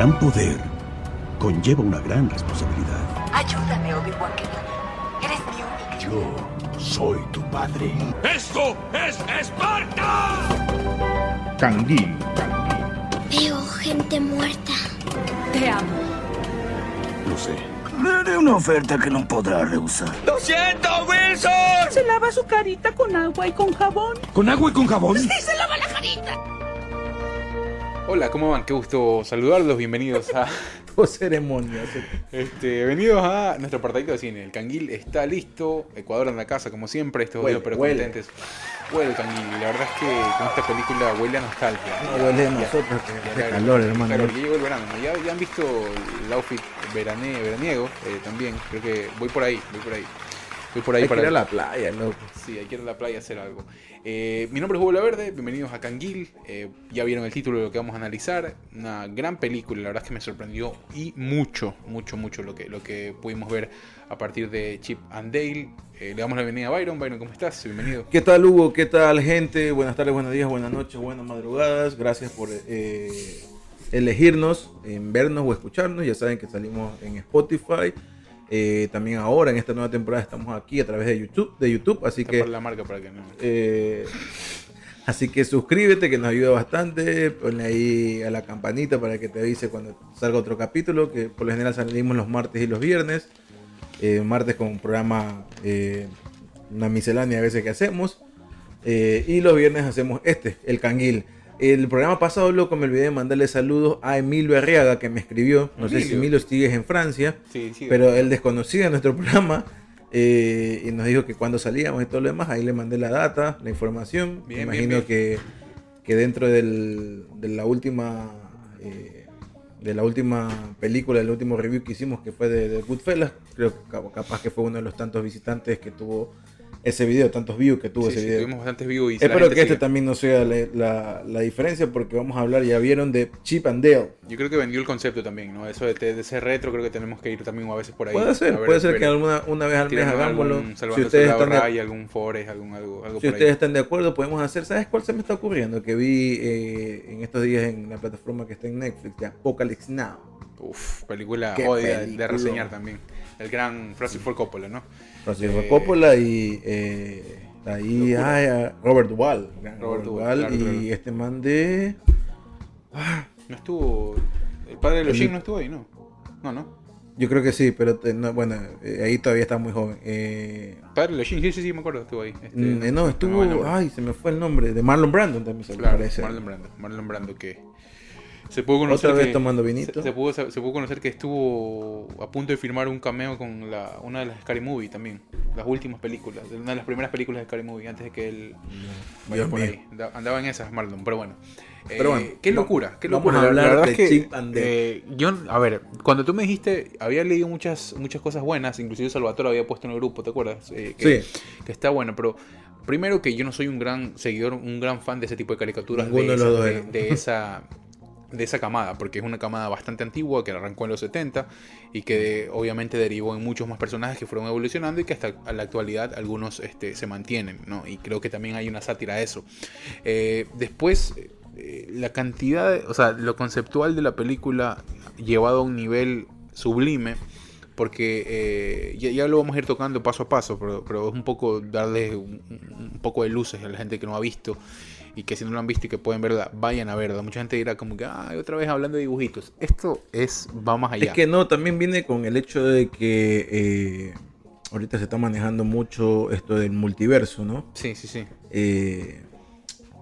gran poder conlleva una gran responsabilidad. Ayúdame, Obi-Wan Kenobi. Eres mi única. Yo soy tu padre. ¡Esto es Esparta! Canguil. Veo gente muerta. Te amo. Lo sé. Le haré una oferta que no podrá rehusar. ¡Lo siento, Wilson! Se lava su carita con agua y con jabón. ¿Con agua y con jabón? Hola, ¿cómo van? Qué gusto saludarlos, bienvenidos a ceremonias. este, bienvenidos a nuestro apartadito de cine. El canguil está listo, Ecuador en la casa como siempre, estos Huele, pero huele. contentes. Huele el canguil, la verdad es que con esta película huele a nostalgia. No duele de Ya- nosotros, que hace calor, hermano. Claro, ya llegó el verano, ¿no? ya, ya han visto el outfit veraniego eh, también, creo que voy por ahí, voy por ahí. Voy por ahí Hay que para ir a la playa, loco. Sí, hay que ir a la playa a hacer algo. Eh, mi nombre es Hugo La Verde, bienvenidos a Canguil. Eh, ya vieron el título de lo que vamos a analizar. Una gran película, la verdad es que me sorprendió y mucho, mucho, mucho lo que, lo que pudimos ver a partir de Chip and Dale. Eh, le damos la bienvenida a Byron. Byron, ¿cómo estás? Bienvenido. ¿Qué tal, Hugo? ¿Qué tal, gente? Buenas tardes, buenos días, buenas noches, buenas madrugadas. Gracias por elegirnos, en vernos o escucharnos. Ya saben que salimos en Spotify. Eh, también ahora, en esta nueva temporada, estamos aquí a través de YouTube. De YouTube así Está que por la marca para que no. Eh, así que suscríbete que nos ayuda bastante. Ponle ahí a la campanita para que te avise cuando salga otro capítulo. Que por lo general salimos los martes y los viernes. Eh, martes con un programa, una miscelánea a veces que hacemos. Y los viernes hacemos este, el canguil. El programa pasado, loco, me olvidé de mandarle saludos a Emilio Arriaga que me escribió. No sé si Emilio. Sigues en Francia. Sí, sí. Pero él desconocía nuestro programa eh, y nos dijo que cuando salíamos y todo lo demás, ahí le mandé la data, la información. Bien, imagino bien. Que, que dentro del- de la última eh, de la última película, el último review que hicimos, que fue de, de Goodfellas, creo que ca- capaz que fue uno de los tantos visitantes que tuvo ese video, tantos views que tuvo Sí, ese sí, video. tuvimos bastantes views y Espero que este sigue. también no sea la, la- la diferencia porque vamos a hablar, ya vieron, de Chip and Dale. Yo creo que vendió el concepto también, ¿no? Eso de, de ese retro, creo que tenemos que ir también a veces por ahí. Puede ser, puede ser que alguna una vez al mes hagámoslo. Si ustedes están de- Ryan, algún Forest, algún algo, algo Si por ustedes ahí. están de acuerdo, podemos hacer. ¿Sabes cuál se me está ocurriendo? Que vi eh, en estos días en la plataforma que está en Netflix, de Apocalypse Now. Uf, película jodida de reseñar también. El gran Francis Ford Coppola, ¿no? Francisco Eh, Coppola y eh, ahí ah, Robert Duvall. Robert Robert Duvall, Duvall claro, y claro. este man de. No estuvo. El padre de los Jim no estuvo ahí, ¿no? No, no. Yo creo que sí, pero te- no, bueno, eh, ahí todavía está muy joven. Eh, padre de los Jim, sí, sí, sí, me acuerdo, estuvo ahí. Este, mm, eh, no, me estuvo. va el nombre. Ay, se me fue el nombre. De Marlon Brandon también se me Claro, parece. Marlon Brando. Marlon Brando que se pudo conocer Otra vez que- tomando vinito. Se, se pudo, se, pudo conocer que estuvo a punto de firmar un cameo con la, una de las Scary Movie también. Las últimas películas, una de las primeras películas de Scary Movie, antes de que él vaya Dios por mío. ahí. Da- Andaba en esas Marlon, pero bueno. Eh, Pero bueno, qué va- locura, qué vamos locura. a La- hablar la verdad de es que, Chip and Dale. eh, yo, a ver, cuando tú me dijiste, había leído muchas, muchas cosas buenas, inclusive Salvatore había puesto en el grupo, ¿te acuerdas? Eh, que, Sí. que está bueno, pero primero que yo no soy un gran seguidor, un gran fan de ese tipo de caricaturas, Ninguno esa, de esa de esa camada, porque es una camada bastante antigua que arrancó en los 70 y que obviamente derivó en muchos más personajes que fueron evolucionando y que hasta la actualidad algunos este, se mantienen, ¿no? Y creo que también hay una sátira a eso. Eh, después, eh, la cantidad, o sea, lo conceptual de la película llevado a un nivel sublime, porque eh, ya, ya lo vamos a ir tocando paso a paso, pero, pero es un poco darle un poco de luces a la gente que no ha visto y que si no lo han visto y que pueden verla, vayan a verla. Mucha gente dirá como que, ay, otra vez hablando de dibujitos. Esto es, va más allá. Es que no, también viene con el hecho de que eh, ahorita se está manejando mucho esto del multiverso, ¿no? Sí, sí, sí. Eh,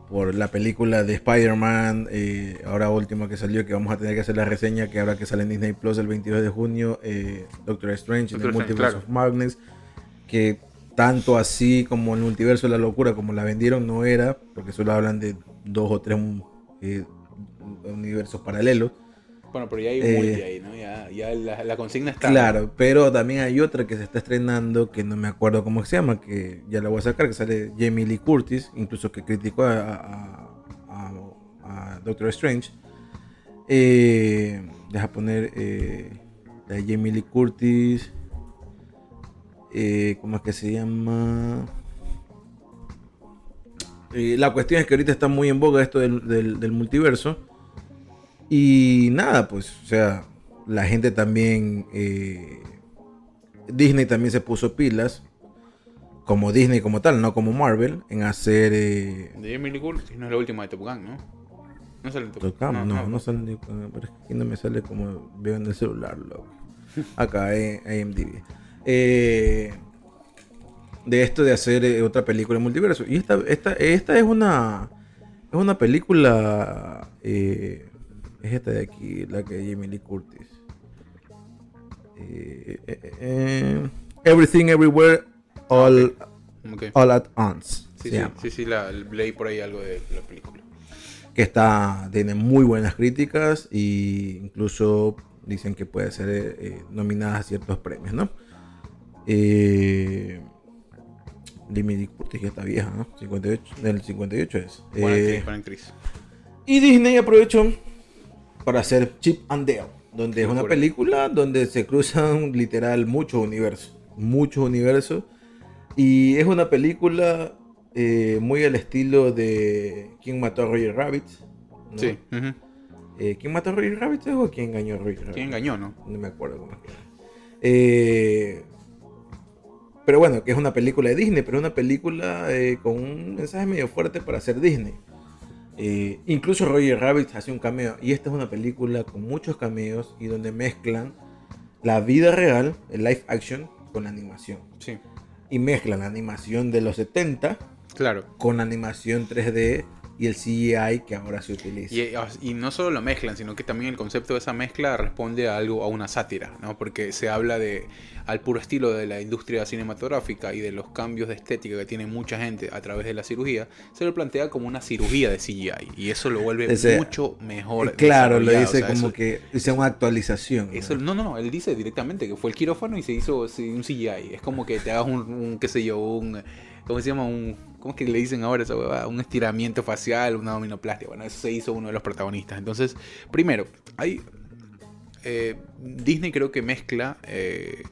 por la película de Spider-Man, eh, ahora última que salió, que vamos a tener que hacer la reseña, que ahora que sale en Disney Plus el 22 de junio, Doctor Strange, Doctor el Strange, Multiverse claro. of Madness, que tanto así como el multiverso de la locura, como la vendieron, no era, porque solo hablan de dos o tres eh, universos paralelos. Bueno, pero ya hay un Eh, multi ahí, ¿no? Ya, ya la, la consigna está. Claro, pero también hay otra que se está estrenando que no me acuerdo cómo se llama, que ya la voy a sacar, que sale Jamie Lee Curtis, incluso que criticó a, a- a- a Doctor Strange. Eh, deja poner eh, la de Jamie Lee Curtis. Eh, ¿Cómo es que se llama? Eh, la cuestión es que ahorita está muy en boga esto del, del- del multiverso. Y nada, pues, o sea, la gente también. eh, Disney también se puso pilas. Como Disney como tal, no como Marvel, en hacer. eh, De Curtis no es la última de Top Gun, ¿no? No sale en Top Top Gun. No, No, no, no, sale pero es que aquí no me sale como veo en el celular, loco. Acá en IMDb. Eh, de esto de hacer eh, otra película en multiverso. Y esta, esta, esta es una. Es una película. eh, es esta de aquí, la que Jamie Lee Curtis. Everything Everywhere All, Ok. All at Once. Sí, se sí, llama. sí, sí, la, leí por ahí algo de la película. que está tiene muy buenas críticas e incluso dicen que puede ser eh, nominada a ciertos premios, ¿no? Eh, Lee Curtis ya está vieja, ¿no? 58, del 58 es. Eh, actriz. y Disney aprovechó para hacer Chip and Dale, donde es una película donde se cruzan literal muchos universos, muchos universos. Y es una película eh, muy al estilo de ¿Quién mató a Roger Rabbit? ¿no? Sí. Eh, ¿Quién mató a Roger Rabbit o quién engañó a Roger Rabbit? ¿Quién engañó, no? No me acuerdo cómo es que era. Eh, pero bueno, que es una película de Disney, pero es una película eh, con un mensaje medio fuerte para ser Disney. Eh, incluso Roger Rabbit hace un cameo. Y esta es una película con muchos cameos y donde mezclan la vida real, el live action, con la animación. Sí, Y mezclan la animación de los 70 claro. con la animación 3D y el CGI que ahora se utiliza. Y, y no solo lo mezclan, sino que también el concepto de esa mezcla responde a algo, a una sátira, ¿no? Porque se habla de al puro estilo de la industria cinematográfica y de los cambios de estética que tiene mucha gente a través de la cirugía, se lo plantea como una cirugía de CGI y eso lo vuelve mucho mejor. Eh, claro, lo dice o sea, como eso- que hice una actualización. Eso, no, no, no, él dice directamente que fue el quirófano y se hizo un CGI. Es como que te hagas un, un, qué sé yo, un, ¿cómo se llama? Un, ¿cómo es que le dicen ahora esa huevada? Un estiramiento facial, una dominoplastia. Bueno, eso se hizo uno de los protagonistas. Entonces, primero, hay, eh, Disney creo que mezcla eh,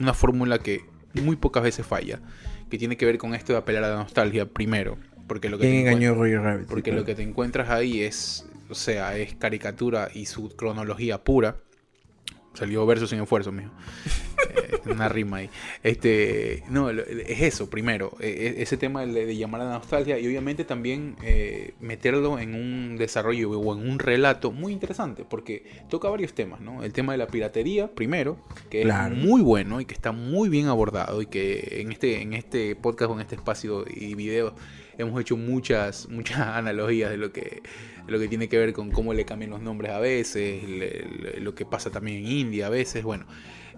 una fórmula que muy pocas veces falla, que tiene que ver con esto de apelar a la nostalgia primero. Porque lo que ¿Quién engañó a Roger Rabbit? porque lo que te encuentras ahí es, o sea, es caricatura y su cronología pura. Salió verso sin esfuerzo, mijo. Eh, una rima ahí. Este, no, es eso, primero. eh, ese tema de, de llamar a la nostalgia y obviamente también eh, meterlo en un desarrollo o en un relato muy interesante, porque toca varios temas, ¿no? El tema de la piratería, primero, que Claro. es muy bueno y que está muy bien abordado y que en este, en este podcast o en este espacio y video hemos hecho muchas, muchas analogías de lo que, de lo que tiene que ver con cómo le cambian los nombres a veces, le- le- lo que pasa también en India a veces, bueno.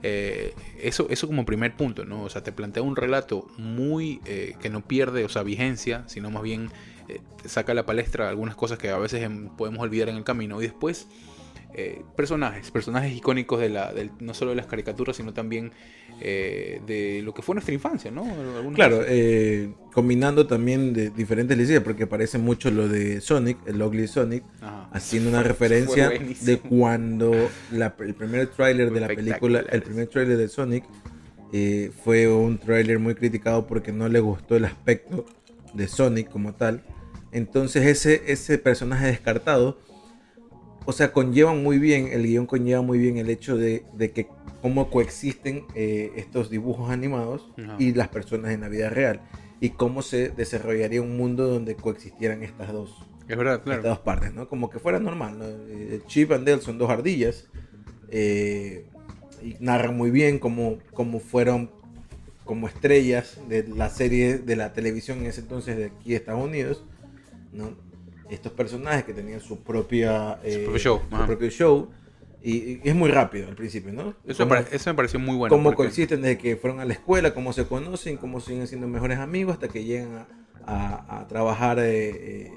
Eh, eso, eso como primer punto, ¿no? O sea, te plantea un relato muy eh, que no pierde, o sea, vigencia, sino más bien eh, saca a la palestra algunas cosas que a veces em, podemos olvidar en el camino. Y después, eh, personajes, personajes icónicos de la, no solo de las caricaturas, sino también eh, de lo que fue nuestra infancia, ¿no? Claro, eh, combinando también de diferentes licencias, porque parece mucho lo de Sonic, el Ugly Sonic, Ajá. haciendo una referencia de cuando la- el primer tráiler de la película, el primer tráiler de Sonic, eh, fue un tráiler muy criticado porque no le gustó el aspecto de Sonic como tal. Entonces ese, ese personaje descartado, o sea, conllevan muy bien, el guion conlleva muy bien el hecho de, de que cómo coexisten eh, estos dibujos animados Ajá. y las personas en la vida real. Y cómo se desarrollaría un mundo donde coexistieran estas dos, Es verdad, claro. estas dos partes, ¿no? Como que fuera normal, ¿no? Eh, Chip and Dale son dos ardillas. eh, y narran muy bien cómo, cómo fueron como estrellas de la serie de la televisión en ese entonces de aquí de Estados Unidos, ¿no? Estos personajes que tenían su propia eh, propio show, su propio show y, y es muy rápido al principio, ¿no? Eso, me Cómo- pare- eso me pareció muy bueno. cómo porque- coexisten desde que fueron a la escuela, cómo se conocen, cómo siguen siendo mejores amigos hasta que llegan a, a- a trabajar eh, eh,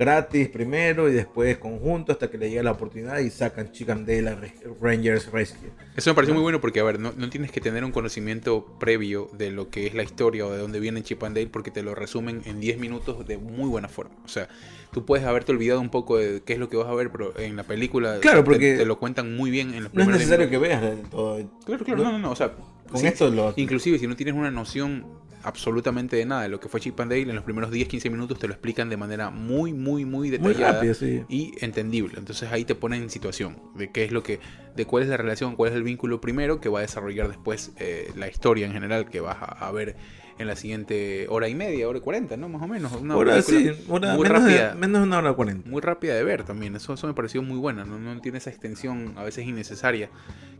gratis primero y después conjunto hasta que le llega la oportunidad y sacan Chicken Dale a Res- Rangers Rescue. Eso me pareció muy bueno porque, a ver, no, no tienes que tener un conocimiento previo de lo que es la historia o de dónde viene Chip and Dale porque te lo resumen en 10 minutos de muy buena forma. O sea, tú puedes haberte olvidado un poco de qué es lo que vas a ver, pero en la película Claro, te- porque te, lo cuentan muy bien en los No es primeros 10 necesario que veas todo. Claro, claro, no, no, no. O sea, Con sí, esto lo- inclusive si no tienes una noción absolutamente de nada de lo que fue Chip and Dale, en los primeros 10-15 minutos te lo explican de manera muy, muy, muy detallada rápido, sí. y entendible. Entonces ahí te ponen en situación de qué es lo que, de cuál es la relación, cuál es el vínculo primero que va a desarrollar después eh, la historia en general que vas a, a ver en la siguiente hora y media, hora y cuarenta, ¿no? Más o menos. Una Ahora sí, hora- muy menos, rápida de, menos de una hora cuarenta. muy rápida de ver también. Eso, eso me pareció muy buena. ¿no? no tiene esa extensión a veces innecesaria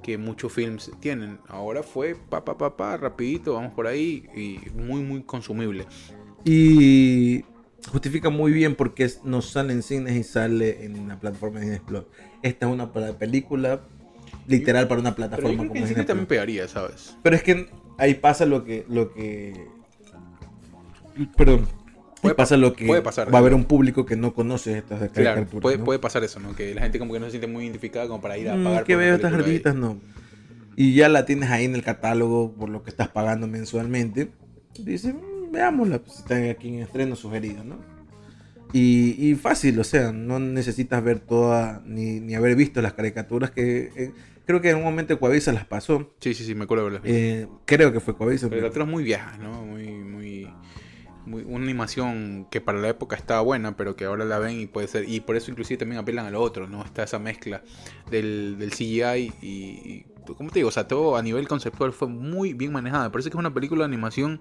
que muchos films tienen. Ahora fue pa pa pa pa rapidito, vamos por ahí y muy muy consumible. Y justifica muy bien porque no sale en cines y sale en la plataforma de Disney Plus. Esta es una película literal para una Pero yo plataforma creo que como en Disney cine también pegaría, ¿sabes? Pero es que ahí pasa lo que lo que perdón. Ahí Puede pasa lo que puede pasar, va a haber un público que no conoce estas Claro, caricaturas. puede, ¿no? puede pasar eso, ¿no? Que la gente como que no se siente muy identificada como para ir a Mm, pagar que veo estas ahí. ardillitas, no. Y ya la tienes ahí en el catálogo por lo que estás pagando mensualmente. Dice, "Mm, veámosla, pues están aquí en estreno sugerido, ¿no? Y, y fácil, o sea, no necesitas ver toda, ni, ni haber visto las caricaturas que eh, creo que en un momento Coavisa las pasó. Sí, sí, sí, me acuerdo de verlas. Eh, creo que fue Coavisa. Pero la pero- otra es muy vieja, ¿no? Muy, muy, muy- una animación que para la época estaba buena, pero que ahora la ven y puede ser, y por eso inclusive también apelan a lo otro, ¿no? Está esa mezcla del, del CGI y, y, ¿cómo te digo? O sea, todo a nivel conceptual fue muy bien manejada. Me parece que es una película de animación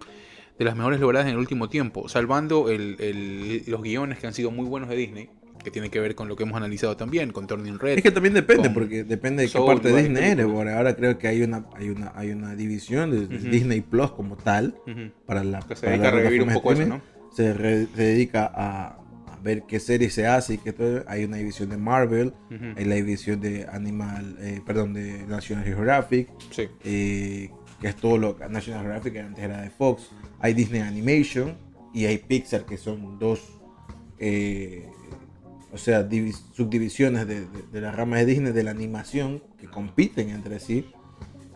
de las mejores logradas en el último tiempo, salvando el- el- los guiones que han sido muy buenos de Disney, que tiene que ver con lo que hemos analizado también, con Turning Red. Es que también depende, porque depende de qué parte de Disney eres. ahora creo que hay una, hay una, hay una división de. Disney Plus como tal. Para la Que se para dedica a revivir un poco eso, streaming. se, re- se dedica a, a ver qué serie se hace y que todo. Hay una división de Marvel, hay la división de Animal, eh, perdón, de National Geographic, Sí. eh, que es todo lo que National Geographic antes era de Fox. Hay Disney Animation y hay Pixar, que son dos, eh, o sea, divis- subdivisiones de, de- de la rama de Disney de la animación que compiten entre sí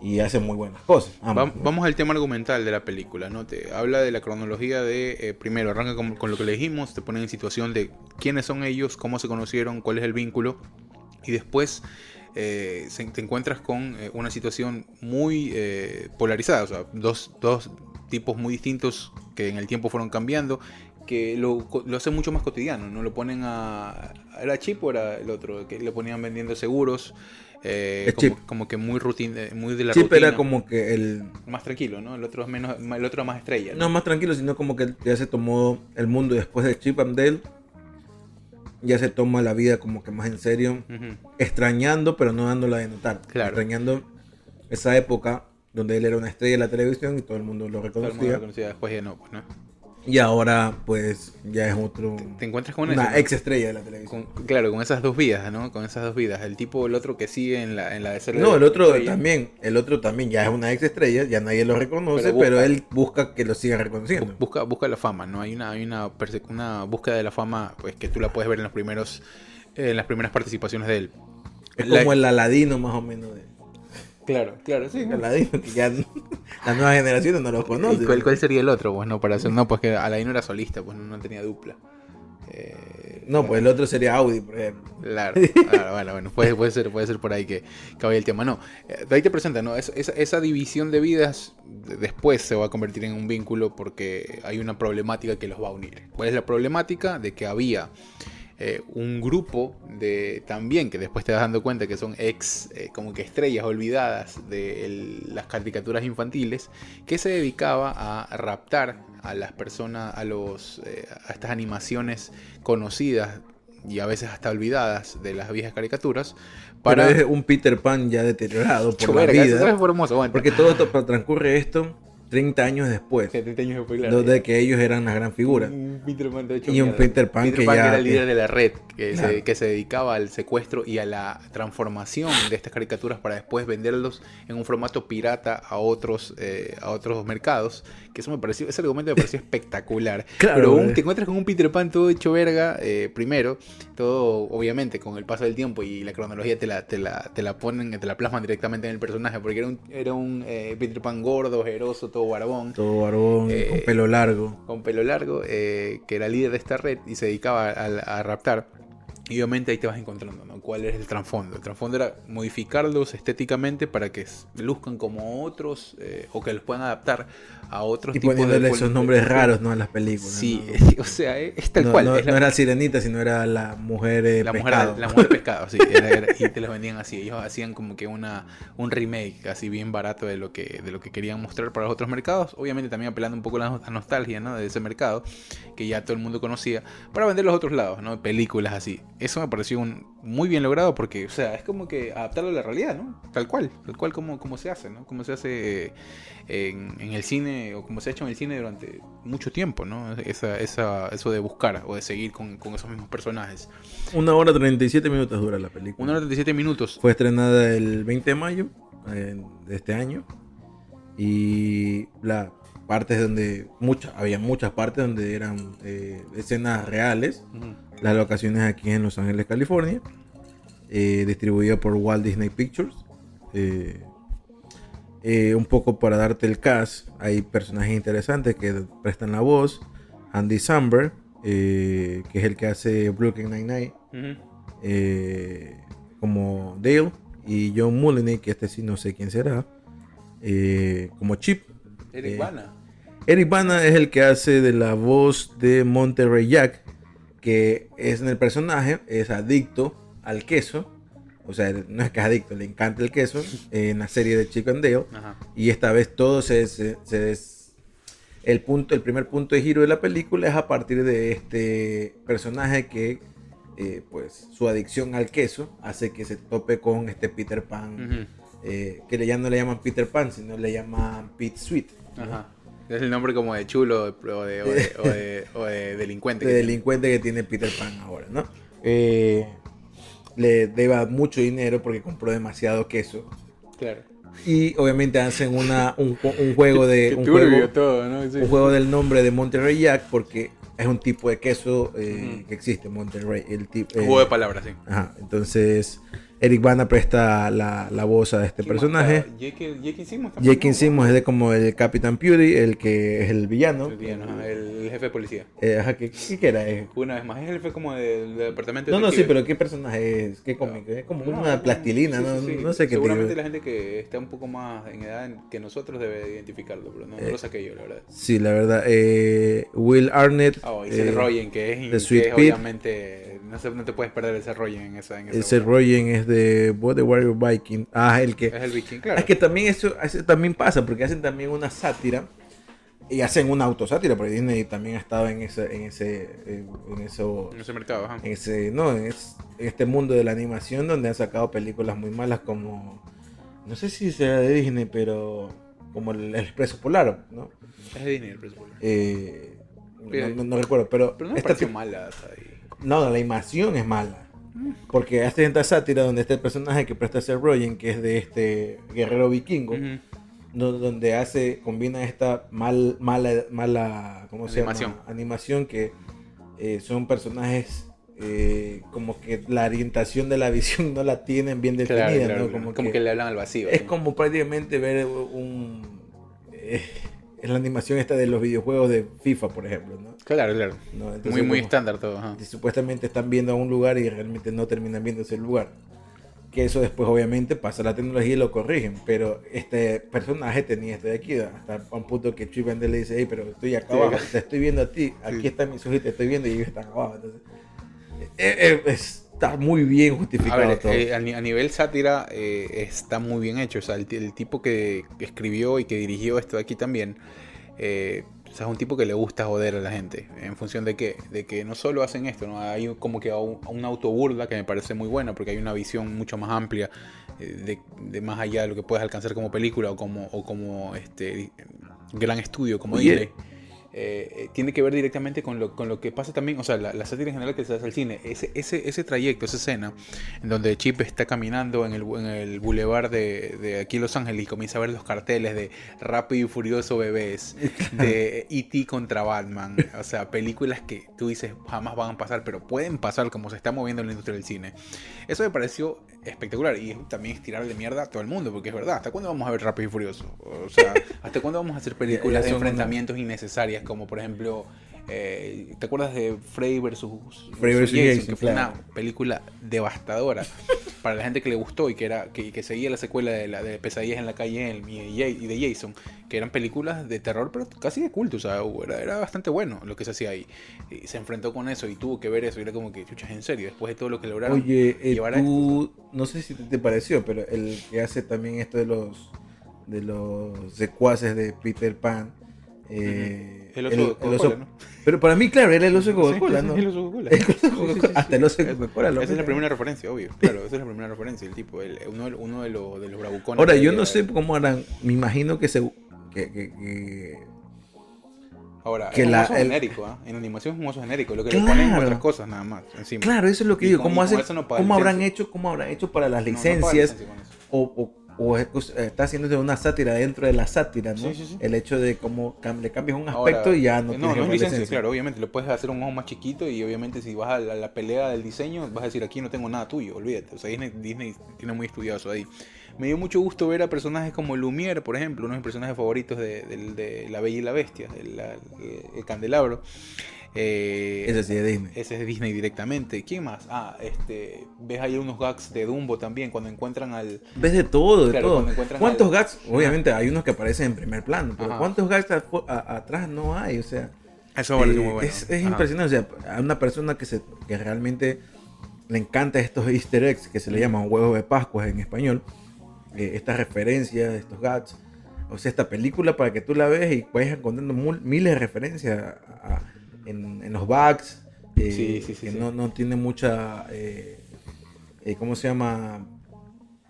y hacen muy buenas cosas. Vamos al tema argumental de la película, ¿no? Te habla de la cronología de, eh, primero, arranca con, con lo que le dijimos, te pone en situación de quiénes son ellos, cómo se conocieron, cuál es el vínculo, y después eh, se- te encuentras con eh, una situación muy polarizada, o sea, dos, dos tipos muy distintos que en el tiempo fueron cambiando, que lo, lo hacen mucho más cotidiano, ¿no? Lo ponen a... ¿Era Chip o era el otro? Que le ponían vendiendo seguros. eh, como, como que muy rutin, eh, muy de la Chip rutina era como que el, más tranquilo, ¿no? El otro es menos, el otro más estrella. No más tranquilo, sino como que ya se tomó el mundo después de Chip and Dale. Ya se toma la vida como que más en serio. Extrañando, pero no dándola de notar. Claro. Extrañando esa época donde él era una estrella de la televisión y todo el mundo lo Todo el mundo reconocía. lo conocía, después ya no, pues, ¿no? Y ahora, pues, ya es otro. Te encuentras con una ex estrella de la televisión. Con- claro, con esas dos vidas, ¿no? Con esas dos vidas. El tipo, el otro que sigue en la, en la de ser No, el otro estrella. también. El otro también ya es una ex estrella. Ya nadie lo reconoce, Pero él busca que lo sigan reconociendo. Bu- Busca, busca la fama, ¿no? Hay una, hay una, una búsqueda de la fama, pues que tú la puedes ver en los primeros, en las primeras participaciones de él. Es La- como el Aladino, más o menos. De... Claro, claro, sí. Aladino, que ya las nuevas generaciones no lo ¿Y conocen. cuál, cuál sería el otro? Pues no, para hacer, no, pues que Alain no era solista, pues no, no tenía dupla. Eh, No, pues el otro sería Audi, por ejemplo. Claro, claro, bueno, bueno, puede, puede, ser, puede ser por ahí que, que vaya el tema. No, eh, de ahí te presenta, ¿no? Es- esa, esa división de vidas de- después se va a convertir en un vínculo porque hay una problemática que los va a unir. ¿Cuál es la problemática? De que había eh, un grupo de también, que después te vas dando cuenta que son ex, eh, como que estrellas olvidadas de el- las caricaturas infantiles, que se dedicaba a raptar a las personas, a, los, eh, a estas animaciones conocidas y a veces hasta olvidadas de las viejas caricaturas Para es un Peter Pan ya deteriorado por la eso vida. es. Porque todo esto transcurre esto 30 años después. 70 años después, claro. Donde que ellos eran las gran figuras. Un Peter Pan de hecho, Y un mierda. Peter Pan que ya- era el líder de la red, que, Claro. se, que se dedicaba al secuestro y a la transformación de estas caricaturas para después venderlos en un formato pirata a otros, eh, a otros mercados. Que eso me pareció, ese argumento me pareció espectacular. Claro, Pero un- eh. te encuentras con un Peter Pan todo hecho verga, eh, primero, todo obviamente con el paso del tiempo y la cronología te la, te la, te la ponen, te la plasman directamente en el personaje, porque era un, era un eh, Peter Pan gordo, ojeroso, todo barbón Todo barbón, Eh, con pelo largo. con pelo largo, que era líder de esta red y se dedicaba a, a raptar. Y obviamente ahí te vas encontrando, ¿no? ¿Cuál es el trasfondo? El trasfondo era modificarlos estéticamente para que luzcan como otros eh, o que los puedan adaptar a otros Y tipos poniéndole de esos nombres raros, ¿no? A las películas. Sí, ¿no? o sea, es, es tal no, cual. no- es la- no era sirenita, sino era la mujer eh, la mujer, pescado. la mujer pescado, sí, era- era- y te los vendían así. Ellos hacían como que una un remake así bien barato de lo que de lo que querían mostrar para los otros mercados. Obviamente también apelando un poco a la nostalgia, ¿no? De ese mercado que ya todo el mundo conocía para vender los otros lados, ¿no? Películas así. Eso me pareció un, muy bien logrado porque, o sea, es como que adaptarlo a la realidad, ¿no? Tal cual, tal cual como, como se hace, ¿no? Como se hace eh, en, en el cine o como se ha hecho en el cine durante mucho tiempo, ¿no? Esa, esa, eso de buscar o de seguir con, con esos mismos personajes. Una hora 37 minutos dura la película. Una hora 37 minutos. Fue estrenada el 20 de mayo eh, de este año. Y la partes donde muchas, había muchas partes donde eran eh, escenas reales. Las locaciones aquí en Los Ángeles, California. eh, distribuida por Walt Disney Pictures. Eh, eh, un poco para darte el cast, hay personajes interesantes que prestan la voz. Andy Samberg, que es el que hace Brooklyn Nine-Nine, Ujú. eh, como Dale. Y John Mulaney, que este sí no sé quién será, como Chip. Eric Eh. Eric Bana es el que hace de la voz de Monterrey Jack, que es en el personaje, es adicto al queso. O sea, no es que es adicto, le encanta el queso en la serie de and Dale. Ajá. Y esta vez todo se, se- se des- el punto, el primer punto de giro de la película es a partir de este personaje que eh, pues su adicción al queso hace que se tope con este Peter Pan, eh, que ya no le llaman Peter Pan, sino le llaman Pete Sweet. ¿no? Ajá. Es el nombre como de chulo o de, o de, o de- o de delincuente. de que tiene. delincuente que tiene Peter Pan ahora, ¿no? Eh, le deba mucho dinero porque compró demasiado queso. Claro. Y obviamente hacen una, un, ju- un juego de. Qué Un juego, todo, ¿no? Sí. un juego del nombre de Monterrey Jack porque es un tipo de queso eh, que existe, Monterrey. El tipo, Juego de palabras, sí. Ajá, entonces Eric Bana presta la, la voz a este ¿Quién más personaje. Jake, Jake Simmons también, Jake ¿no? Simmons es de como el Capitán Beauty, el que es el villano. El, villano, el jefe de policía. Eh, ajá, ¿qué, era? Eh, Una vez más, es el jefe como del, del departamento de No, no, sí, pero ¿qué personaje es? ¿Qué cómic? Es como No, una no, plastilina, sí, ¿no? sí. No sé qué Seguramente tipo. la gente que está un poco más en edad que nosotros debe de identificarlo, pero no, no Eh, lo saqué yo, la verdad. Sí, la verdad. eh, Will Arnett. Oh, y eh, Seth Rogen, que es, que es obviamente. No, no te puedes perder ese Rogen en esa. En esa. Rogen es de Boy the Warrior Viking. Ah, el que. Es el viking, claro. Es que también eso, eso también pasa, porque hacen también una sátira. Y hacen una autosátira, porque Disney también ha estado en ese, en ese, en, eso, En ese mercado, ajá. en ese, no, en, es- en este mundo de la animación donde han sacado películas muy malas como, no sé si será de Disney, pero como el, el Expreso Polar, ¿no? Es de Disney el presupuesto. Eh, Pero- no, no- no recuerdo, pero, Pero no esta mala. sea, y- no, la animación es mala. Porque hace esta sátira donde está el personaje que presta ser Rogen, que es de este guerrero vikingo, donde hace, combina esta mal, mala, mala, ¿cómo se Animación. llama? Animación que eh, son personajes eh, como que la orientación de la visión no la tienen bien definida, Claro, claro, ¿no? claro. Como, Como, que, que, le hablan al vacío. es ¿no? como prácticamente ver un... eh, es la animación esta de los videojuegos de FIFA, por ejemplo, ¿no? Claro, claro. ¿No? Entonces, Muy, muy estándar todo. ajá. y supuestamente están viendo a un lugar y realmente no terminan viendo ese lugar. Que eso después obviamente pasa a la tecnología y lo corrigen. Pero este personaje tenía esto de aquí, hasta un punto que Chip le dice, hey, pero estoy acá Sí, abajo, acá. te estoy viendo a ti, aquí Sí. mis ojos y te estoy viendo y ellos están abajo. Entonces, eh, eh, está muy bien A justificado ver, todo. eh, a, ni- a nivel sátira eh, está muy bien hecho. O sea, el, ti- el tipo que escribió y que dirigió esto de aquí también, eh, o sea, es un tipo que le gusta joder a la gente. ¿En función de qué? De que no solo hacen esto, ¿no? Hay como que un- una autoburla que me parece muy buena porque hay una visión mucho más amplia eh, de, de más allá de lo que puedes alcanzar como película o como, o como este gran estudio como Oye. Eh, tiene que ver directamente con lo, con lo que pasa también, o sea, la, la sátira en general que se hace al cine, ese, ese, ese trayecto, esa escena, en donde Chip está caminando en el, en el bulevar de, de aquí Los Ángeles y comienza a ver los carteles de Rápido y Furioso Bebés, de E.T. contra Batman, o sea, películas que tú dices jamás van a pasar, pero pueden pasar como se está moviendo en la industria del cine. Eso me pareció espectacular. Y también es tirarle mierda a todo el mundo, porque es verdad, ¿hasta cuándo vamos a ver Rápido y Furioso? O sea, ¿hasta cuándo vamos a hacer películas de enfrentamientos innecesarias, como por ejemplo Eh, ¿Te acuerdas de Freddy vs. Freddy vs. Jason, Que fue claro. una película devastadora para la gente que le gustó y que era que, que seguía la secuela de, la, de Pesadillas en la calle de, Ja- y de Jason, que eran películas de terror, pero casi de culto, o sea, era, era bastante bueno lo que se hacía ahí. Y se enfrentó con eso y tuvo que ver eso, y era como que, chuchas, en serio, después de todo lo que lograron. Oye, eh, llevar a tú, no sé si te, te pareció, pero el que hace también esto de los de los secuaces de Peter Pan. eh, El oso de Coca-Cola, ¿no? Pero para mí, claro, era el oso de Coca-Cola, Sí, ¿no? el oso de Coca-Cola. El. Hasta el oso de Coca-Cola. Esa es la primera referencia, obvio. Claro, esa es la primera referencia. El tipo, el, uno, de- uno de, los, de los bravucones. Ahora, yo no sé cómo harán. Me imagino que se. Que, que- que- Ahora, que es la- un oso el- genérico, ¿ah? En animación es un oso genérico. Lo que le ponen Claro. otras cosas nada más. Encima. Claro, eso es lo que Y digo. ¿Cómo, hacen, ¿Cómo habrán hecho? ¿Cómo habrán hecho para las No, no licencias? o- o es- está haciéndose una sátira dentro de la sátira, ¿no? Sí, sí, sí. El hecho de cómo le cambias un Ahora, aspecto y ya no No, tienes no que es licencia, claro, obviamente. Lo puedes hacer un ojo más chiquito y obviamente si vas a la, la pelea del diseño, vas a decir aquí no tengo nada tuyo, olvídate. O sea, Disney, Disney tiene muy estudiado eso ahí. Me dio mucho gusto ver a personajes como Lumière, por ejemplo, uno de mis personajes favoritos de, del- de La Bella y la Bestia, el, la- el candelabro. Eh, Ese sí es Disney. Ese es Disney directamente. ¿Quién más? Ah, este. Ves ahí unos gags de Dumbo también cuando encuentran al. Ves de todo, de Claro, todo. ¿Cuántos al- gags? Obviamente hay unos que aparecen en primer plano, pero Ajá. ¿cuántos gags a- atrás no hay? O sea, Eso eh, muy bueno. es, impresionante. O sea, a una persona que, se, que realmente le encanta estos easter eggs que se le llaman huevos de Pascua en español, eh, estas referencias, estos gags. O sea, esta película para que tú la veas y vayas encontrando mul- miles de referencias a- a- en, en los bugs. eh, Sí, sí, sí, que. No, no tiene mucha. eh, eh, ¿Cómo se llama?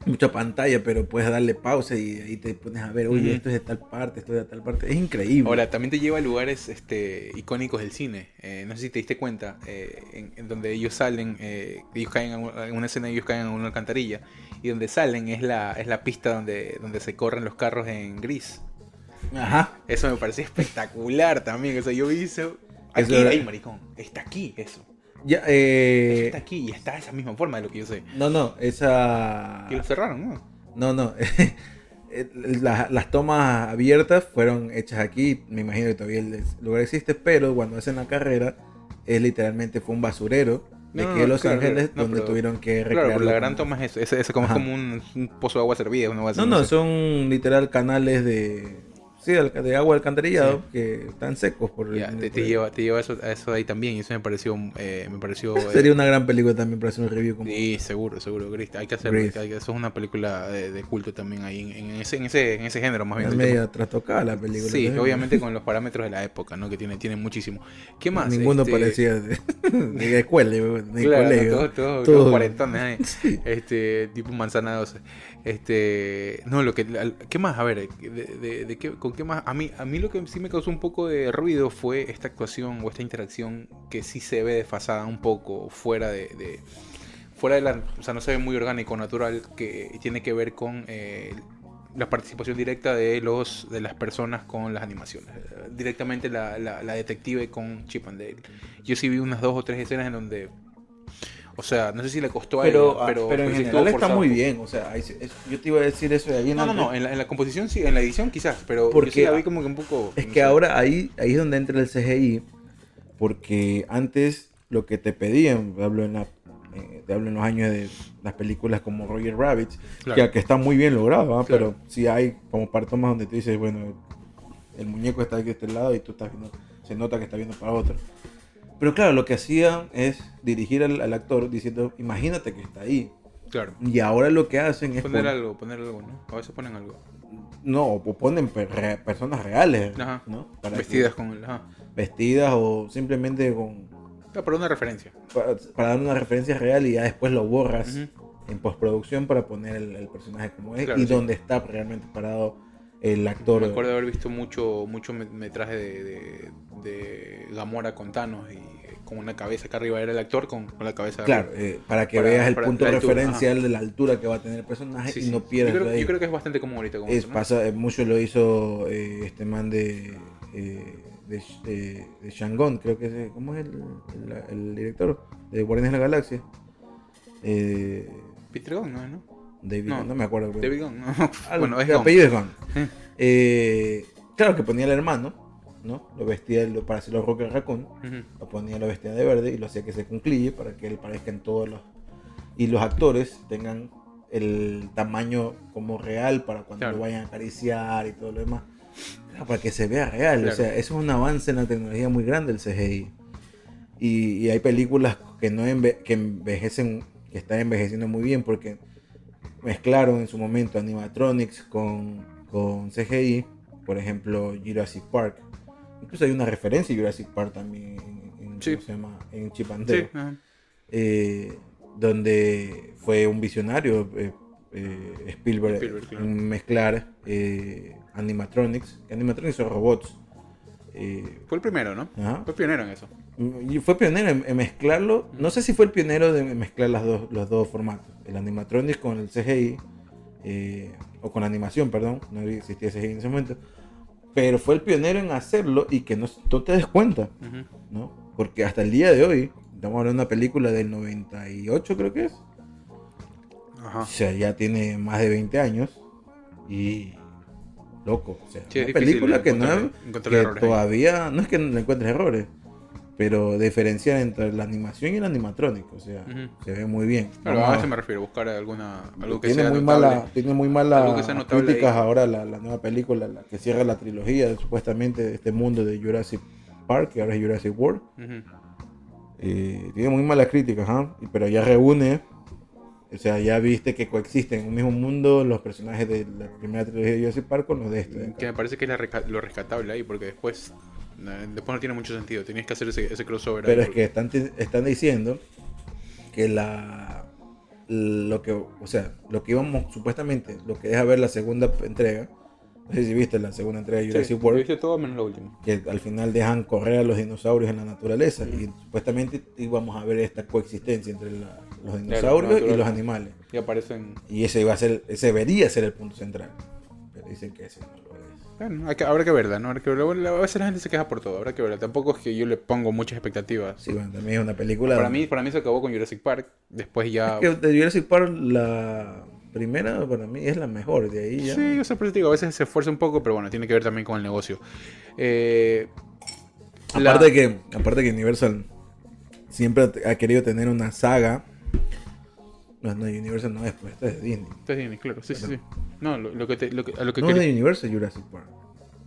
Mucha pantalla, pero puedes darle pausa y ahí te pones a ver, oye, esto es de tal parte, esto es de tal parte. Es increíble. Ahora, también te lleva a lugares este, icónicos del cine. No sé si te diste cuenta, en, en donde ellos salen, ellos caen en una- en una escena, ellos caen en una alcantarilla. Y donde salen es la, es la pista donde, donde se corren los carros en gris. Ajá. Eso me pareció espectacular también. O sea, yo vi eso. Aquí, Eso ahí, maricón. Está aquí, eso. Ya, eh, Está aquí y está de esa misma forma de lo que yo sé. no, no, esa. Que lo cerraron, ¿no? No, no. La- las tomas abiertas fueron hechas aquí. Me imagino que todavía el lugar existe, pero cuando hacen la carrera, es literalmente fue un basurero de No, de Los claro, Ángeles, no, donde pero- tuvieron que Claro, recrearlo. pero la gran toma es eso. Ese, ese como, es como un, un pozo de agua servida. Una agua No, no, son literal canales de. Sí, de agua alcantarillado que están secos por Ya, te, te por- lleva, te lleva eso, eso ahí también. Y eso me pareció. eh, me pareció eh, Sería una gran película también para hacer un review como Sí, seguro, seguro, Gris. Hay que hay que- eso es una película de, de culto también ahí en, en ese, en, ese, en ese género más bien. es el media trastocada la película. Sí, obviamente con los parámetros de la época, ¿no? Que tiene, tiene muchísimo. ¿Qué más? Ninguno Este, parecía de, de escuela, de Claro, colegio. todos, todos, Todo. todos cuarentones ahí. Sí. Este, tipo manzana 12. Este, no, lo que, ¿qué más? A ver, de, de- qué, ¿con qué más? A mí, a mí lo que sí me causó un poco de ruido fue esta actuación o esta interacción que sí se ve desfasada un poco fuera de, fuera de la, o sea, no se ve muy orgánico, natural, que tiene que ver con eh, la participación directa de los de las personas con las animaciones. Eh, Directamente la, la, la detective con Chip and Dale. Yo sí vi unas dos o tres escenas en donde o sea, no sé si le costó a Pero, ella, ah, pero, pero en general está muy bien. O sea, es- yo te iba a decir eso de ahí en No, no, no, en la, en la composición sí, en la edición quizás, pero Porque yo sí la vi como que un poco... Es no que sé. ahora ahí, ahí es donde entra el CGI. Porque antes lo que te pedían, hablo en, la, eh, te hablo en los años de las películas como Roger Rabbit, Claro. que, que está muy bien logrado. Claro. pero sí hay como par tomas donde tú dices, bueno, el muñeco está aquí de este lado y tú estás viendo, se nota que está viendo para otro. Pero claro, lo que hacían es dirigir al, al actor diciendo, imagínate que está ahí. Claro. Y ahora lo que hacen es... Poner pon- algo, poner algo, ¿no? A veces ponen algo. No, o ponen re- personas reales, Ajá. ¿no? Para Vestidas que- con el... Ajá. vestidas o simplemente con Ah, para una referencia. para, para dar una referencia real y ya después lo borras en postproducción para poner el, el personaje como es Claro, y sí. donde está realmente parado el actor. Me acuerdo de haber visto mucho, mucho me- metraje de, de, de Gamora con Thanos y eh, con una cabeza acá arriba era el actor con, con la cabeza Claro, eh, para que Para- veas el punto referencial de la altura que va a tener el personaje Sí, y no pierdas yo creo, yo que es bastante común ahorita con Es- eso, ¿no? pasa, eh, mucho lo hizo eh, este man de, eh, de, de, de Shangon, creo que es, ¿cómo es el, el- el director? De Guardianes de la Galaxia. Peter Gunn, ¿no? David, No, no, no me acuerdo. David Gunn, ¿no? Algo- bueno, es el Gunn. apellido es Gunn. Eh. Claro que ponía el hermano ¿no? Lo vestía lo- para hacerlo Rocket Raccoon, Ujú. lo ponía lo vestía de verde y lo hacía que se concluye para que él parezca en todos los y los actores tengan el tamaño como real para cuando Claro. lo vayan a acariciar y todo lo demás. Claro, para que se vea real. Claro. O sea, eso es un avance en la tecnología muy grande el CGI. Y, y hay películas que no enve- que envejecen, que están envejeciendo muy bien porque mezclaron en su momento animatronics con, con CGI. Por ejemplo, Jurassic Park. Incluso hay una referencia a Jurassic Park también en, en- en Chip ajá. eh, donde fue un visionario eh, eh, Spielberg, Spielberg, claro. en mezclar animatronics, que animatronics son robots. Fue el primero, ¿no? Ajá. Fue pionero en eso. Y fue pionero en, en mezclarlo. No sé si fue el pionero de mezclar las dos, los dos formatos, el animatronics con el CGI, eh, o con la animación, perdón, no existía CGI en ese momento. Pero fue el pionero en hacerlo y que no, no te des cuenta. Ujú. ¿no? Porque hasta el día de hoy, estamos hablando de una película del 98 creo que es, o Ajá. sea, ya tiene más de 20 años y loco, o sea, Sí, una película que, no que todavía, no es que no encuentres errores, pero diferenciar entre la animación y el animatrónico, o sea, Ujú. se ve muy bien. Claro, Vamos a a- eso me refiero, buscar alguna, algo que tiene sea muy notable. mala tiene muy mala Algo que sea notable críticas ahí. ahora la, la nueva película la que cierra la trilogía supuestamente de este mundo de Jurassic Park que ahora es Jurassic World Ujú. Eh, tiene muy malas críticas, ajá, y- pero ya reúne, o sea, ya viste que coexisten en un mismo mundo los personajes de la primera trilogía de Jurassic Park con los de este. de. Que me parece que es la lo rescatable ahí, porque después, eh, después no tiene mucho sentido. Tenías que hacer ese, ese crossover. Pero es que están, están diciendo que la lo que, o sea, lo que íbamos supuestamente, lo que deja ver la segunda entrega, no sé si viste la segunda entrega de Sí, Jurassic yo World, hice todo menos lo último. que al final dejan correr a los dinosaurios en la naturaleza y supuestamente íbamos a ver esta coexistencia entre la- los dinosaurios y los animales. Y aparecen. Y ese iba a ser, ese debería ser el punto central. Pero dicen que ese no lo es. Bueno, hay que- habrá que verla, ¿no? Habrá que verla. A veces la gente se queja por todo, habrá que verla. Tampoco es que yo le pongo muchas expectativas. Sí, bueno, también es una película. Para mí, para mí se acabó con Jurassic Park. Después ya. Es que de Jurassic Park, la primera para mí es la mejor. De ahí ya. Sí, yo te digo, a veces se esfuerza un poco, pero bueno, tiene que ver también con el negocio. Eh, la- Aparte, que, aparte que Universal siempre ha querido tener una saga. No, no, Universal no es, pues esta es de Disney. Está Disney, claro, sí, sí, sí. No, lo, lo que te, lo que, a lo que No es de Universal Jurassic Park.